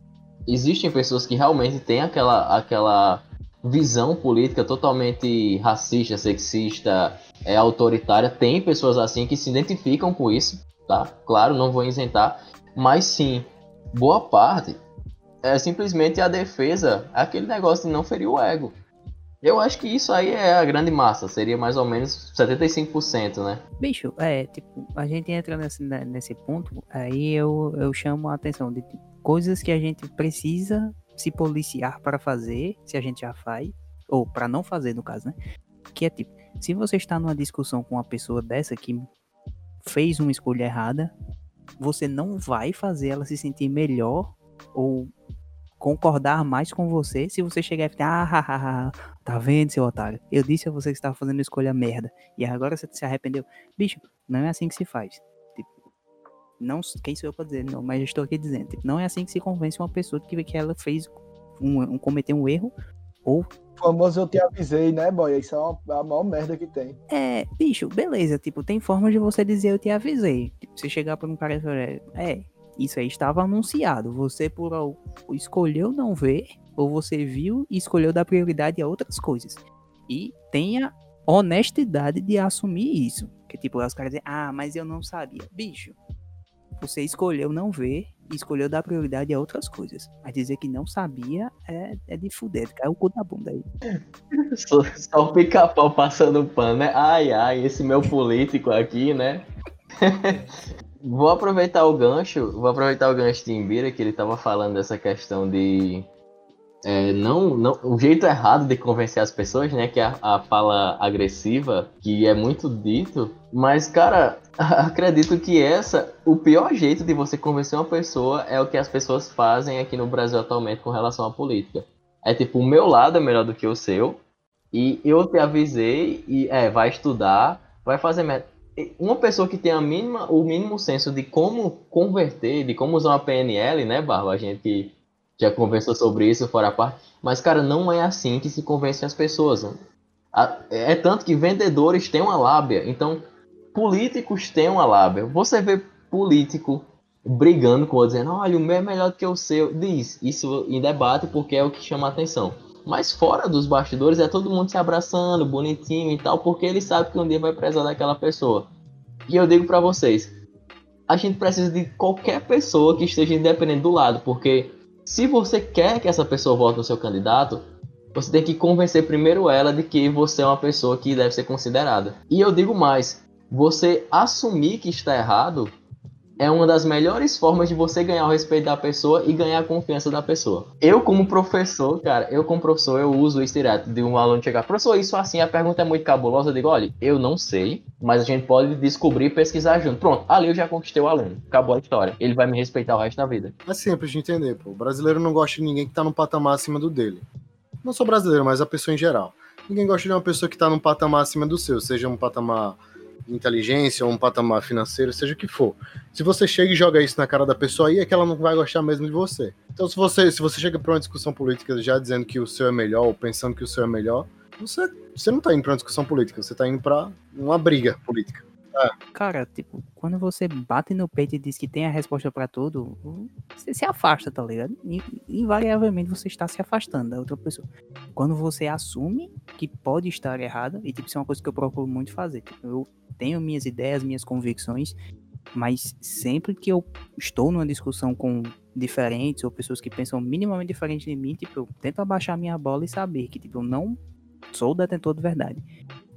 existem pessoas que realmente têm aquela, aquela visão política totalmente racista, sexista, é, autoritária. Tem pessoas assim que se identificam com isso, tá? Claro, não vou isentar, mas sim, boa parte é simplesmente a defesa, aquele negócio de não ferir o ego. Eu acho que isso aí é a grande massa, seria mais ou menos 75%, né? Bicho, é, tipo, a gente entra nesse, né, nesse ponto, aí eu, eu chamo a atenção de coisas que a gente precisa se policiar para fazer, se a gente já faz, ou para não fazer no caso, né? Que é tipo, se você está numa discussão com uma pessoa dessa que fez uma escolha errada, você não vai fazer ela se sentir melhor ou concordar mais com você se você chegar e falar, ah, tá vendo, seu otário? Eu disse a você que estava fazendo escolha merda e agora você se arrependeu. Bicho, não é assim que se faz. Tipo, não, quem sou eu pra dizer? Não, mas eu estou aqui dizendo. Tipo, não é assim que se convence uma pessoa que, que ela fez um, um cometeu um erro ou o famoso eu te avisei, né, boy? Isso é uma, a maior merda que tem. É, bicho, beleza. Tipo, tem forma de você dizer eu te avisei. Tipo, você chegar pra um cara e falar, é, isso aí estava anunciado. Você por escolheu não ver, ou você viu e escolheu dar prioridade a outras coisas. E tenha honestidade de assumir isso. Que tipo, os caras dizem, ah, mas eu não sabia. Bicho, você escolheu não ver e escolheu dar prioridade a outras coisas. Mas dizer que não sabia é, é de fuder, caiu o cu da bunda aí. Só, só o pica-pau passando pano, né? Ai, ai, esse meu político aqui, né? Vou aproveitar o gancho, vou aproveitar o gancho de Imbira, que ele estava falando dessa questão de é, não, não, o jeito errado de convencer as pessoas, né, que é a, a fala agressiva, que é muito dito, mas cara, acredito que essa, o pior jeito de você convencer uma pessoa é o que as pessoas fazem aqui no Brasil atualmente com relação à política. É tipo, o meu lado é melhor do que o seu, e eu te avisei e é, vai estudar, vai fazer uma pessoa que tem a mínima, o mínimo senso de como converter, de como usar uma PNL, né, Barba? A gente já conversou sobre isso fora a parte. Mas, cara, não é assim que se convence as pessoas. É tanto que vendedores têm uma lábia. Então, políticos têm uma lábia. Você vê político brigando com o outro, dizendo, olha, o meu é melhor do que o seu. Diz isso em debate porque é o que chama a atenção. Mas fora dos bastidores é todo mundo se abraçando, bonitinho e tal, porque ele sabe que um dia vai precisar daquela pessoa. E eu digo para vocês, a gente precisa de qualquer pessoa que esteja independente do lado, porque se você quer que essa pessoa vote no seu candidato, você tem que convencer primeiro ela de que você é uma pessoa que deve ser considerada. E eu digo mais, você assumir que está errado é uma das melhores formas de você ganhar o respeito da pessoa e ganhar a confiança da pessoa. Eu, como professor, cara, eu como professor, eu uso isso direto de um aluno chegar, professor, isso assim, a pergunta é muito cabulosa, eu digo, olha, eu não sei, mas a gente pode descobrir e pesquisar junto. Pronto, ali eu já conquistei o aluno, acabou a história. Ele vai me respeitar o resto da vida. É simples de entender, pô. O brasileiro não gosta de ninguém que tá num patamar acima do dele. Não só brasileiro, mas a pessoa em geral. Ninguém gosta de uma pessoa que tá num patamar acima do seu, seja um patamar inteligência ou um patamar financeiro, seja o que for. Se você chega e joga isso na cara da pessoa aí, é que ela não vai gostar mesmo de você. Então, se você, se você chega para uma discussão política já dizendo que o seu é melhor ou pensando que o seu é melhor, você, você não está indo para uma discussão política, você está indo para uma briga política. Cara, tipo, quando você bate no peito e diz que tem a resposta pra tudo, você se afasta, tá ligado? In- Invariavelmente você está se afastando da outra pessoa. Quando você assume que pode estar errado, e tipo, isso é uma coisa que eu procuro muito fazer. Tipo, eu tenho minhas ideias, minhas convicções, mas sempre que eu estou numa discussão com diferentes ou pessoas que pensam minimamente diferente de mim, tipo, eu tento abaixar minha bola e saber que, tipo, eu não sou o detentor de verdade.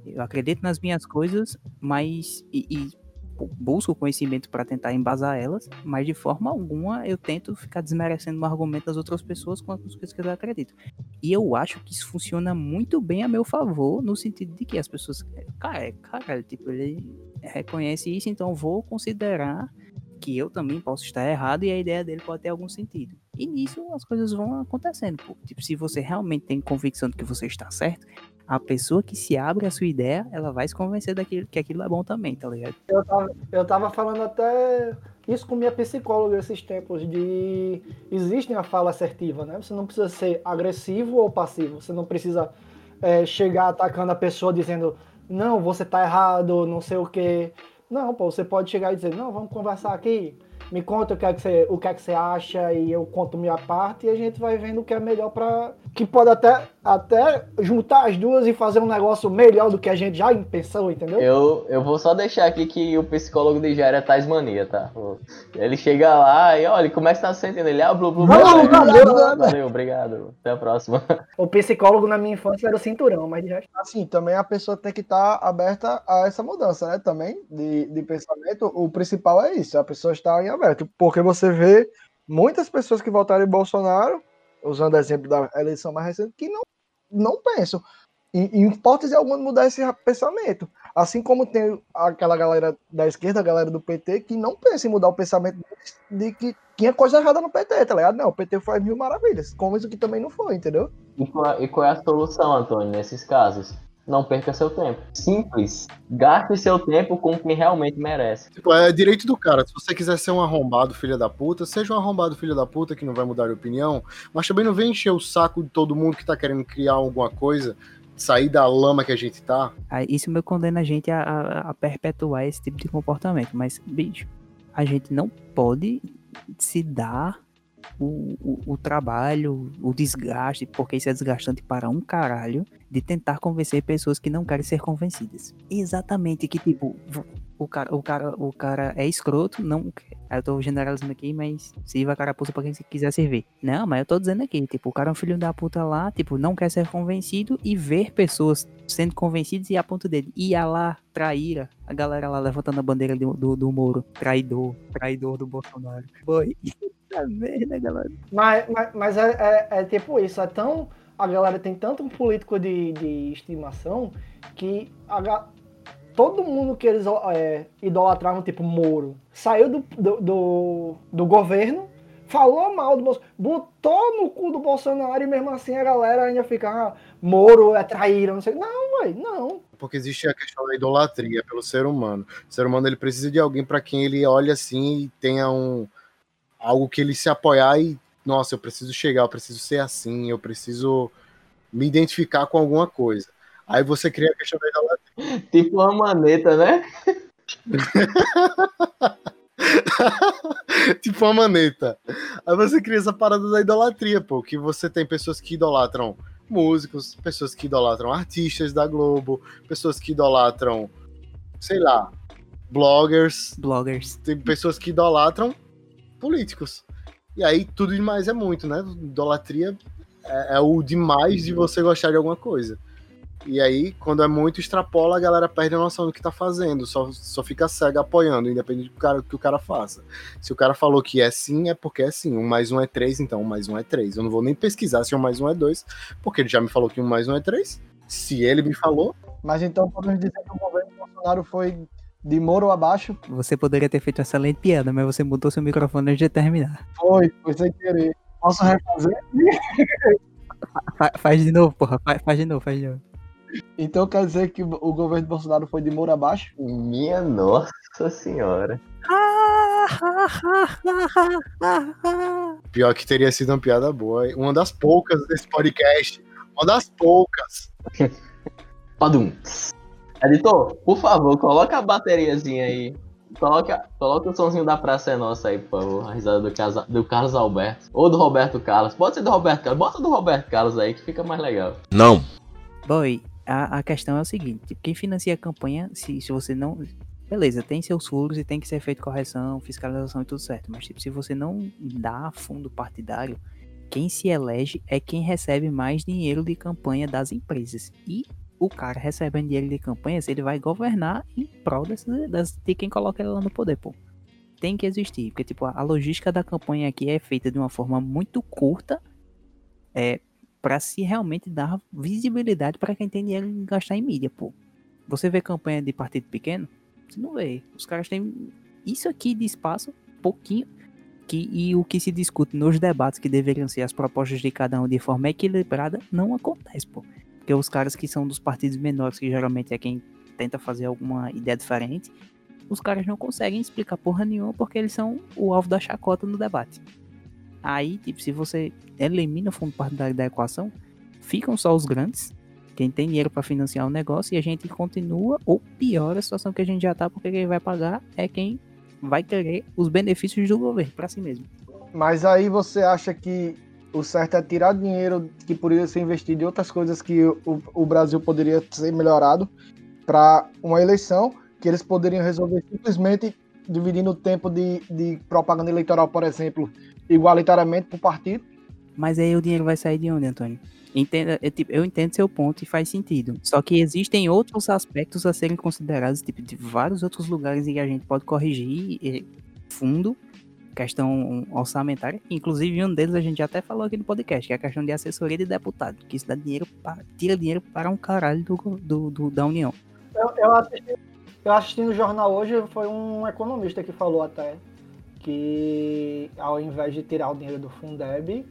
Eu acredito nas minhas coisas, mas e, e bu- busco conhecimento para tentar embasar elas, mas de forma alguma eu tento ficar desmerecendo o argumento das outras pessoas com as coisas que eu acredito. E eu acho que isso funciona muito bem a meu favor, no sentido de que as pessoas, cara, cara, tipo, ele reconhece isso, então vou considerar que eu também posso estar errado e a ideia dele pode ter algum sentido. E nisso as coisas vão acontecendo, pô. Tipo, se você realmente tem convicção de que você está certo, a pessoa que se abre a sua ideia, ela vai se convencer daquilo, que aquilo é bom também, tá ligado? Eu tava, eu tava falando até isso com minha psicóloga esses tempos, de existe a fala assertiva, né? Você não precisa ser agressivo ou passivo, você não precisa é, chegar atacando a pessoa dizendo, não, você tá errado, não sei o quê. Não, pô, você pode chegar e dizer, não, vamos conversar aqui, me conta o que é que você, o que é que você acha e eu conto minha parte e a gente vai vendo o que é melhor para que pode até até juntar as duas e fazer um negócio melhor do que a gente já pensou, entendeu? Eu, eu vou só deixar aqui que o psicólogo de Jair é Tasmania, tá? Ele chega lá e olha, como é que tá se sentindo? Ele, ah, blu, blu, blu, Valeu, valeu, valeu, obrigado. Até a próxima. O psicólogo na minha infância era o cinturão, mas de resto. Assim, também a pessoa tem que estar aberta a essa mudança, né? Também de, de pensamento. O principal é isso, a pessoa está em aberto. Porque você vê muitas pessoas que votaram em Bolsonaro, usando exemplo da eleição mais recente, que não, não pensam em, em hipótese alguma mudar esse pensamento. Assim como tem aquela galera da esquerda, a galera do PT, que não pensa em mudar o pensamento de que tinha coisa errada no PT, tá ligado? Não, o PT foi mil maravilhas. Como isso que também não foi, entendeu? E qual, e qual é a solução, Antônio, nesses casos? Não perca seu tempo. Simples. Gaste seu tempo com quem realmente merece. Tipo, é direito do cara. Se você quiser ser um arrombado filho da puta, seja um arrombado filho da puta que não vai mudar de opinião, mas também não vem encher o saco de todo mundo que tá querendo criar alguma coisa, sair da lama que a gente tá. Aí Isso me condena a gente a, a- a perpetuar esse tipo de comportamento. Mas, bicho, a gente não pode se dar o, o, o trabalho, o desgaste, porque isso é desgastante para um caralho, de tentar convencer pessoas que não querem ser convencidas. Exatamente, que tipo, o cara, o cara, o cara é escroto, não. Eu tô generalizando aqui, mas sirva a carapuça pra quem quiser servir. Não, mas eu tô dizendo aqui, tipo, o cara é um filho da puta lá, tipo, não quer ser convencido e ver pessoas sendo convencidas e a ponto dele. Ia lá, traíra, a galera lá levantando a bandeira do, do, do Moro. Traidor, traidor do Bolsonaro. Merda, galera. Mas, mas, mas é, é- é tipo isso, é tão. A galera tem tanto um político de, de estimação que a todo mundo que eles é, idolatravam, tipo Moro, saiu do, do, do, do governo, falou mal do Bolsonaro, botou no cu do Bolsonaro e mesmo assim a galera ainda fica, ah, Moro é traíra, não sei. Não, ué, não. Porque existe a questão da idolatria pelo ser humano. O ser humano ele precisa de alguém para quem ele olhe assim e tenha um algo que ele se apoiar e nossa, eu preciso chegar, eu preciso ser assim, eu preciso me identificar com alguma coisa. Aí você cria a questão da idolatria. Tipo uma maneta, né? tipo uma maneta. Aí você cria essa parada da idolatria, pô, que você tem pessoas que idolatram músicos, pessoas que idolatram artistas da Globo, pessoas que idolatram, sei lá, bloggers, Bloggers. tem pessoas que idolatram políticos. E aí tudo demais é muito, né? Idolatria é, é o demais de você gostar de alguma coisa. E aí, quando é muito, extrapola, a galera perde a noção do que tá fazendo, só, só fica cega apoiando, independente do cara, que o cara faça. Se o cara falou que é sim, é porque é sim. Um mais um é três, então um mais um é três. Eu não vou nem pesquisar se um mais um é dois, porque ele já me falou que um mais um é três. Se ele me falou, Mas então podemos dizer que o governo Bolsonaro foi de Moro abaixo? Você poderia ter feito excelente piada, mas você mudou seu microfone antes de terminar. Foi, foi sem querer. Posso refazer? Fa- faz de novo, porra. Fa- faz de novo, faz de novo. Então quer dizer que o governo Bolsonaro foi de Moro abaixo? Minha nossa senhora. pior que teria sido uma piada boa. Uma das poucas desse podcast. Uma das poucas. Padum. Editor, por favor, coloca a bateriazinha aí. Coloca, coloca o somzinho da Praça é Nossa aí, por favor. A risada do, casa, do Carlos Alberto. Ou do Roberto Carlos. Pode ser do Roberto Carlos. Bota do Roberto Carlos aí, que fica mais legal. Não. Boy, a, a questão é o seguinte: tipo, quem financia a campanha, se, se você não. Beleza, tem seus furos e tem que ser feito correção, fiscalização e tudo certo. Mas tipo, se você não dá fundo partidário, quem se elege é quem recebe mais dinheiro de campanha das empresas. E o cara recebendo dinheiro de campanhas, ele vai governar em prol dessas, das, de quem coloca ele lá no poder, pô. Tem que existir, porque tipo, a logística da campanha aqui é feita de uma forma muito curta, é, para se realmente dar visibilidade para quem tem dinheiro em gastar em mídia, pô. Você vê campanha de partido pequeno? Você não vê. Os caras têm isso aqui de espaço, pouquinho, que, e o que se discute nos debates que deveriam ser as propostas de cada um de forma equilibrada, não acontece, pô. Porque os caras que são dos partidos menores, que geralmente é quem tenta fazer alguma ideia diferente, os caras não conseguem explicar porra nenhuma porque eles são o alvo da chacota no debate. Aí, tipo, se você elimina o fundo partidário da equação, ficam só os grandes, quem tem dinheiro para financiar o negócio, e a gente continua, ou pior, a situação que a gente já tá, porque quem vai pagar é quem vai querer os benefícios do governo para si mesmo. Mas aí você acha que o certo é tirar dinheiro que poderia ser investido em outras coisas que o, o Brasil poderia ser melhorado para uma eleição que eles poderiam resolver simplesmente dividindo o tempo de, de propaganda eleitoral, por exemplo, igualitariamente o partido. Mas aí o dinheiro vai sair de onde, Antônio? Entenda, eu, tipo, eu entendo seu ponto e faz sentido. Só que existem outros aspectos a serem considerados, tipo, de vários outros lugares em que a gente pode corrigir fundo questão orçamentária. Inclusive, um deles a gente até falou aqui no podcast, que é a questão de assessoria de deputado, que isso dá dinheiro para, tira dinheiro para um caralho do, do, do da União. Eu, eu, assisti, eu assisti no jornal hoje, foi um economista que falou até que ao invés de tirar o dinheiro do Fundeb,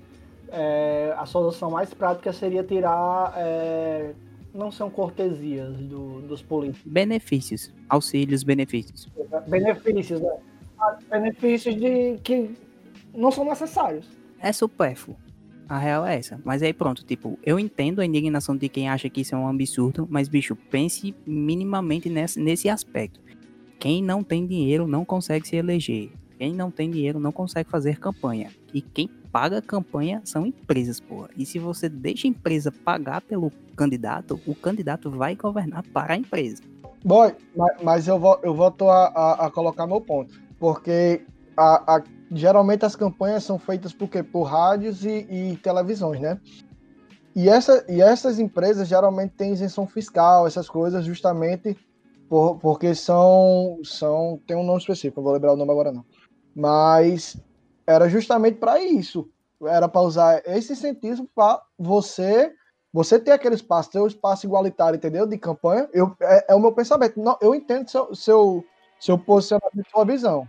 é, a solução mais prática seria tirar. É, não são cortesias do, dos políticos. Benefícios, auxílios, benefícios. Benefícios, né? Benefícios de que não são necessários. É supérfluo. A real é essa. Mas aí pronto, tipo, eu entendo a indignação de quem acha que isso é um absurdo, mas bicho, pense minimamente nesse, nesse aspecto. Quem não tem dinheiro não consegue se eleger. Quem não tem dinheiro não consegue fazer campanha. E quem paga campanha são empresas, porra. E se você deixa a empresa pagar pelo candidato, o candidato vai governar para a empresa. Bom, mas eu, vou, eu volto a, a, a colocar meu ponto porque a, a, geralmente as campanhas são feitas por, quê? por rádios e, e televisões, né? E, essa, e essas empresas geralmente têm isenção fiscal, essas coisas, justamente por, porque são, são. Tem um nome específico, não vou lembrar o nome agora não. Mas era justamente para isso. Era para usar esse incentivo para você você ter aquele espaço, ter um espaço igualitário, entendeu? De campanha. Eu, é, é o meu pensamento. Não, eu entendo seu, seu, seu posicionamento, sua visão.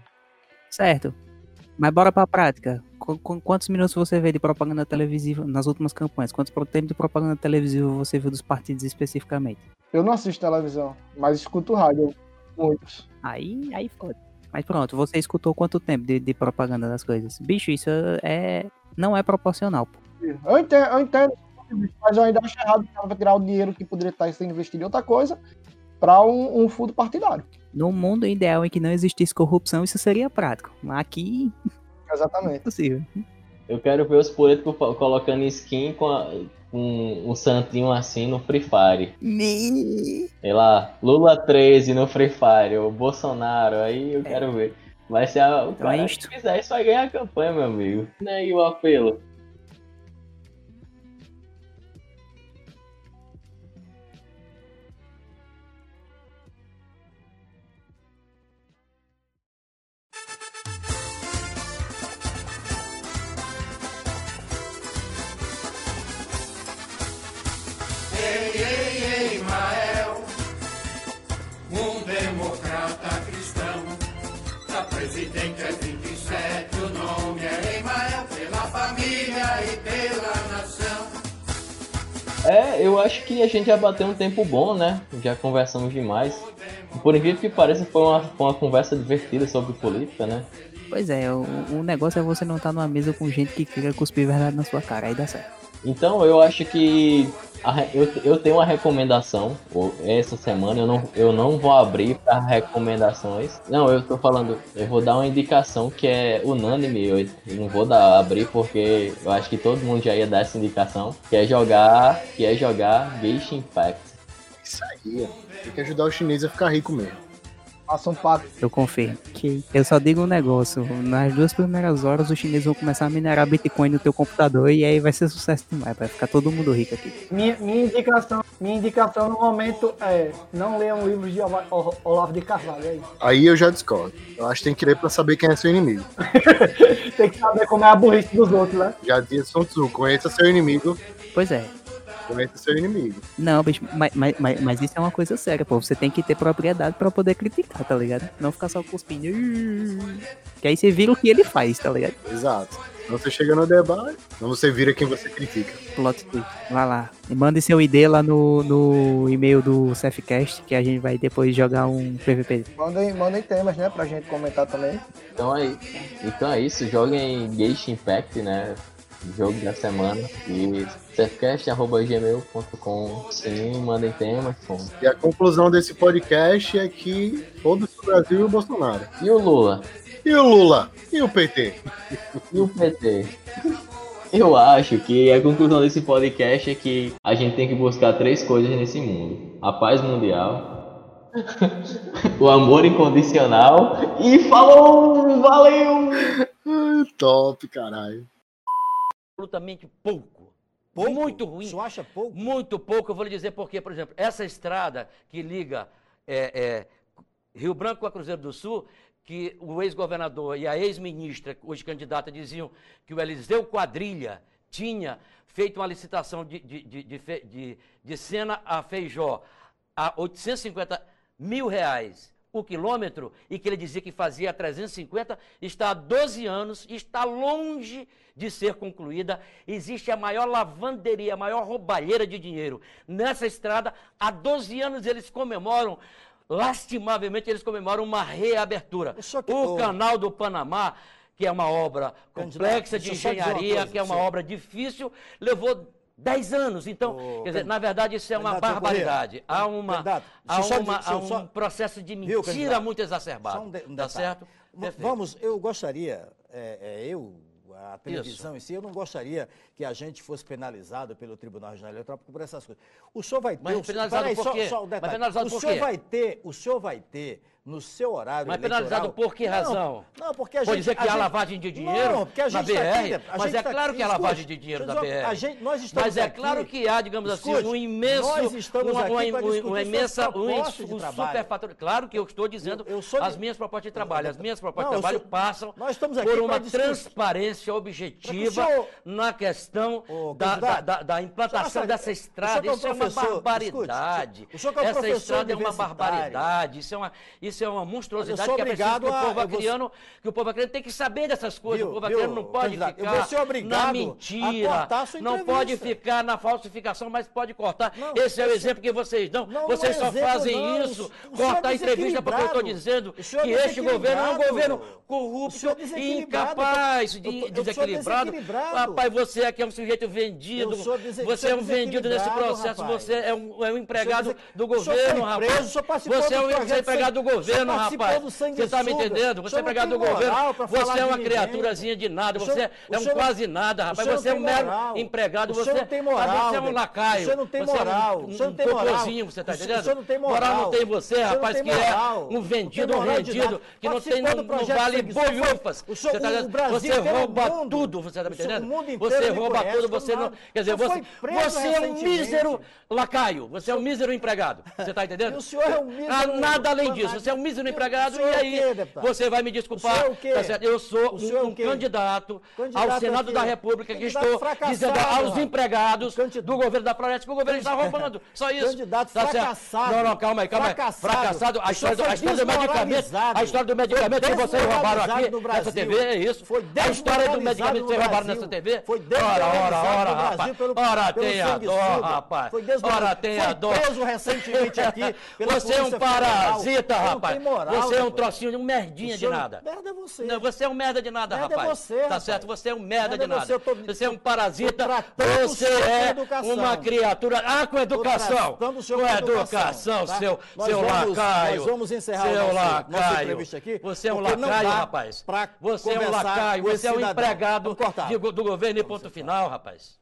Certo. Mas bora pra prática. Qu quantos minutos você vê de propaganda televisiva nas últimas campanhas? Quantos tempo de propaganda televisiva você viu dos partidos especificamente? Eu não assisto televisão, mas escuto rádio. Muitos. Aí, aí foda. Mas pronto, você escutou quanto tempo de, de, propaganda das coisas? Bicho, isso é. não é proporcional. Pô. Eu entendo, eu entendo, mas eu ainda acho errado que tirar o dinheiro que poderia estar sendo investido em outra coisa para um, um fundo partidário. No mundo ideal em que não existisse corrupção, isso seria prático. Aqui. Exatamente. É possível. Eu quero ver os políticos colocando skin com, a, com um santinho assim no Free Fire. Me... Sei lá, Lula 13 no Free Fire, o Bolsonaro, aí eu é. quero ver. Vai ser a, o então cara é que fizer isso vai ganhar a campanha, meu amigo. E aí o apelo. A gente já bateu um tempo bom, né? Já conversamos demais. Por incrível que pareça, foi uma, foi uma conversa divertida sobre política, né? Pois é, o, o negócio é você não estar tá numa mesa com gente que queira cuspir verdade na sua cara, aí dá certo. Então eu acho que a, eu, eu tenho uma recomendação. Essa semana eu não, eu não vou abrir para recomendações. Não, eu tô falando, eu vou dar uma indicação que é unânime. Eu, não vou dar, abrir porque eu acho que todo mundo já ia dar essa indicação. Que é jogar, que é jogar Genshin Impact. Isso aí, tem que ajudar o chinês a ficar rico mesmo. Faça um pacto. Eu confirmo. Que eu só digo um negócio. Nas duas primeiras horas, os chineses vão começar a minerar Bitcoin no teu computador e aí vai ser sucesso demais. Vai ficar todo mundo rico aqui. Minha, minha, indicação, minha indicação no momento é não leiam livros de Olavo de Carvalho. É isso. Aí eu já discordo. Eu acho que tem que ler pra saber quem é seu inimigo. Tem que saber como é a burrice dos outros, né? Já dizia Sun Tzu, conheça seu inimigo, Pois é. Conheça seu inimigo. Não, bicho, mas, mas, mas, mas isso é uma coisa séria, pô. Você tem que ter propriedade pra poder criticar, tá ligado? Não ficar só cuspindo. Que aí você vira o que ele faz, tá ligado? Exato. Então você chega no debate, então você vira quem você critica. Plot twist. Vai lá. E mande seu ID lá no, no e-mail do Cefcast, que a gente vai depois jogar um PVP. Mandem, mandem temas, né, pra gente comentar também. Então é, então é isso, joguem Genshin Impact, né? Jogo da semana. E cfcast.gmail.com Sim, mandem temas. pô. E a conclusão desse podcast é que todos o Brasil e o Bolsonaro. E o Lula? E o Lula? E o PT? E o PT? Eu acho que a conclusão desse podcast é que a gente tem que buscar três coisas nesse mundo: a paz mundial, o amor incondicional e falou! Valeu! Top, caralho. Absolutamente pouco. Muito ruim. Você acha pouco? Muito pouco. Eu vou lhe dizer por quê. Por exemplo, essa estrada que liga é, é, Rio Branco a Cruzeiro do Sul, que o ex-governador e a ex-ministra, hoje candidata, diziam que o Eliseu Quadrilha tinha feito uma licitação de, de, de, de, de, de Sena a Feijó a 850 mil reais o quilômetro e que ele dizia que fazia a 350, está há 12 anos, está longe de ser concluída. Existe a maior lavanderia, a maior roubalheira de dinheiro nessa estrada. Há 12 anos eles comemoram, lastimavelmente, eles comemoram uma reabertura. O O canal do Panamá, que é uma obra complexa de engenharia, coisa, que é uma sim. obra difícil, levou 10 anos. Então, quer dizer, na verdade, isso é uma barbaridade. Há uma, há só uma, há um só- processo de Viu, mentira candidato? muito exacerbado. Só um de- um tá certo? Perfeito. Vamos, eu gostaria, é, é, eu, a televisão em si, eu não gostaria que a gente fosse penalizado pelo Tribunal Regional Eleitoral por essas coisas. O senhor vai ter. Mas o- penalizado peraí, por só- quê? só um Mas detalhe. penalizado o por senhor quê? vai ter, o senhor vai ter no seu horário Mas eleitoral... penalizado por que Não, razão? Não, porque a gente... Pode dizer que há gente- lavagem de dinheiro não, porque a na gente tá aqui, BR, mas é tá claro aqui- que há escute, lavagem de dinheiro na dizer uma- BR. A gente, nós estamos Mas é aqui- claro que há, digamos assim, Escute, um imenso, nós estamos uma, aqui uma, um- uma suas imensa, um, um superfator. Claro que eu estou dizendo Eu- eu sou as minhas propostas de trabalho. As minhas propostas Não, de trabalho sou- passam por uma transparência objetiva senhor- na questão da, da, da- da implantação dessa estrada. é Isso é uma barbaridade. escute, é Essa estrada é uma barbaridade. Isso é uma, isso é uma monstruosidade que é preciso que o povo eu vou- que o povo acriano tem que saber dessas coisas. Viu, o povo viu, acriano não pode candidato, eu ficar vou ser obrigado na a mentira, cortar a sua não pode ficar na falsificação, mas pode cortar. Não, Esse é o esse- exemplo que vocês dão. Não, vocês não é só exemplo, fazem isso, é cortar a entrevista porque eu estou dizendo é que este governo é um governo corrupto é e incapaz Eu de tô- eu sou desequilibrado. Rapaz, você aqui é um sujeito vendido. Você é um vendido nesse processo. rapaz. Você é um, é um empregado do governo, rapaz. Você é um empregado do sangue- o senhor governo, rapaz. Você está me entendendo? Você é não empregado do tem governo. moral Você é uma criaturazinha de nada. Senhor- Você é um não- quase nada, rapaz. não Você é um tem mero moral. empregado. Você não tem moral, Você é um lacaio. Não tem Você é um- moral. um O senhor não tem moral. você está entendendo? senhor não tem Moral moral. não tem você, não rapaz, tem que é moral. um Não vendido, tem um moral rendido, que não tem, não, não vale bolhufas. Você tá o entendendo? Você inteiro, rouba tudo, você está me entendendo? Você rouba tudo, você não... Quer dizer, você, você é um mísero lacaio, você é um mísero empregado. Você está entendendo? O senhor é um mísero Nada além disso, você é um mísero empregado e aí você vai me O desculpar. senhor é o tá certo? Eu sou um, um candidato Candidato ao Senado a da República que estou dizendo aos rapaz. empregados do governo da Floresta que o governo está roubando. Só isso. Candidato Tá certo? fracassado. Não, não, calma aí, calma aí. Fracassado. Fracassado. A história, do, a história do medicamento, a história do medicamento que vocês roubaram aqui nessa. TV, é isso? Foi a história do medicamento que vocês roubaram nessa TV? Foi ora, ora, ora, rapaz. Pelo- ora, pelo tenha dó, sanguessuga. rapaz. Foi. Ora, tenha Foi dó. preso recentemente aqui Você é um parasita, Foi rapaz. moral, você é um trocinho de um merdinha de senhor- nada. Merda é você. Não, você é um merda de nada, Merda é rapaz. você, tá rapaz. certo? Você é um merda, Merda de é nada. você, tô- Você é um parasita. Você é uma criatura. Ah, com educação. Com educação, tá? seu, Nós seu vamos- lacaio. nós vamos encerrar seu nosso- nossa entrevista aqui, Você é um lacaio, rapaz. Você é um lacaio. Você é um empregado do governo e ponto final, rapaz.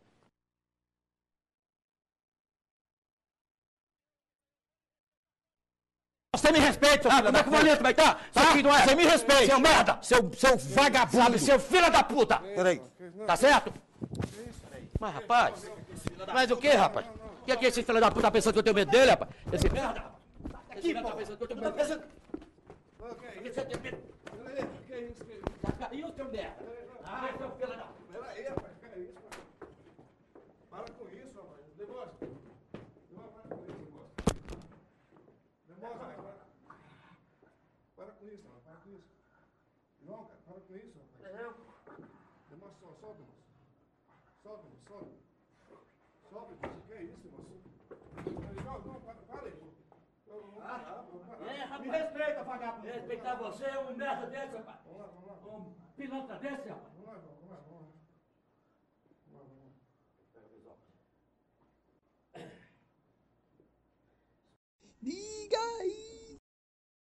Você me respeita, seu filho da puta. Como é que tá? Seu filho não é? Você me respeita. Seu merda. Seu, seu vagabundo. Sabe, seu filho da puta. Peraí. Tá certo? Mas, rapaz. Mas o que, rapaz? O que é que esse filho da puta tá pensando que eu tenho medo dele, rapaz? Esse merda. Esse merda tá pensando que eu tenho medo dele. Tem medo? Já caiu, seu merda. Ah, seu filho da puta. Peraí, rapaz, que é isso, rapaz? Para com isso, rapaz. Negócio. Para com isso, negócio. Negócio, para. Para com isso, rapaz. Para com isso. Não, cara, para com isso, rapaz. Demora só, solta, moço. Solta, moço, solta. Solta, moço. Que é isso, moço? Não, não, para, para aí, pô. Eu não vou parar, vou parar. É, rapaz. Me respeita, vagabundo. Respeitar você é um merda desse, rapaz. Vamos lá, vamos lá. Um pilantra desse, rapaz. Vamos lá, vamos lá, vamos lá. Vamos lá, vamos lá. Diga aí.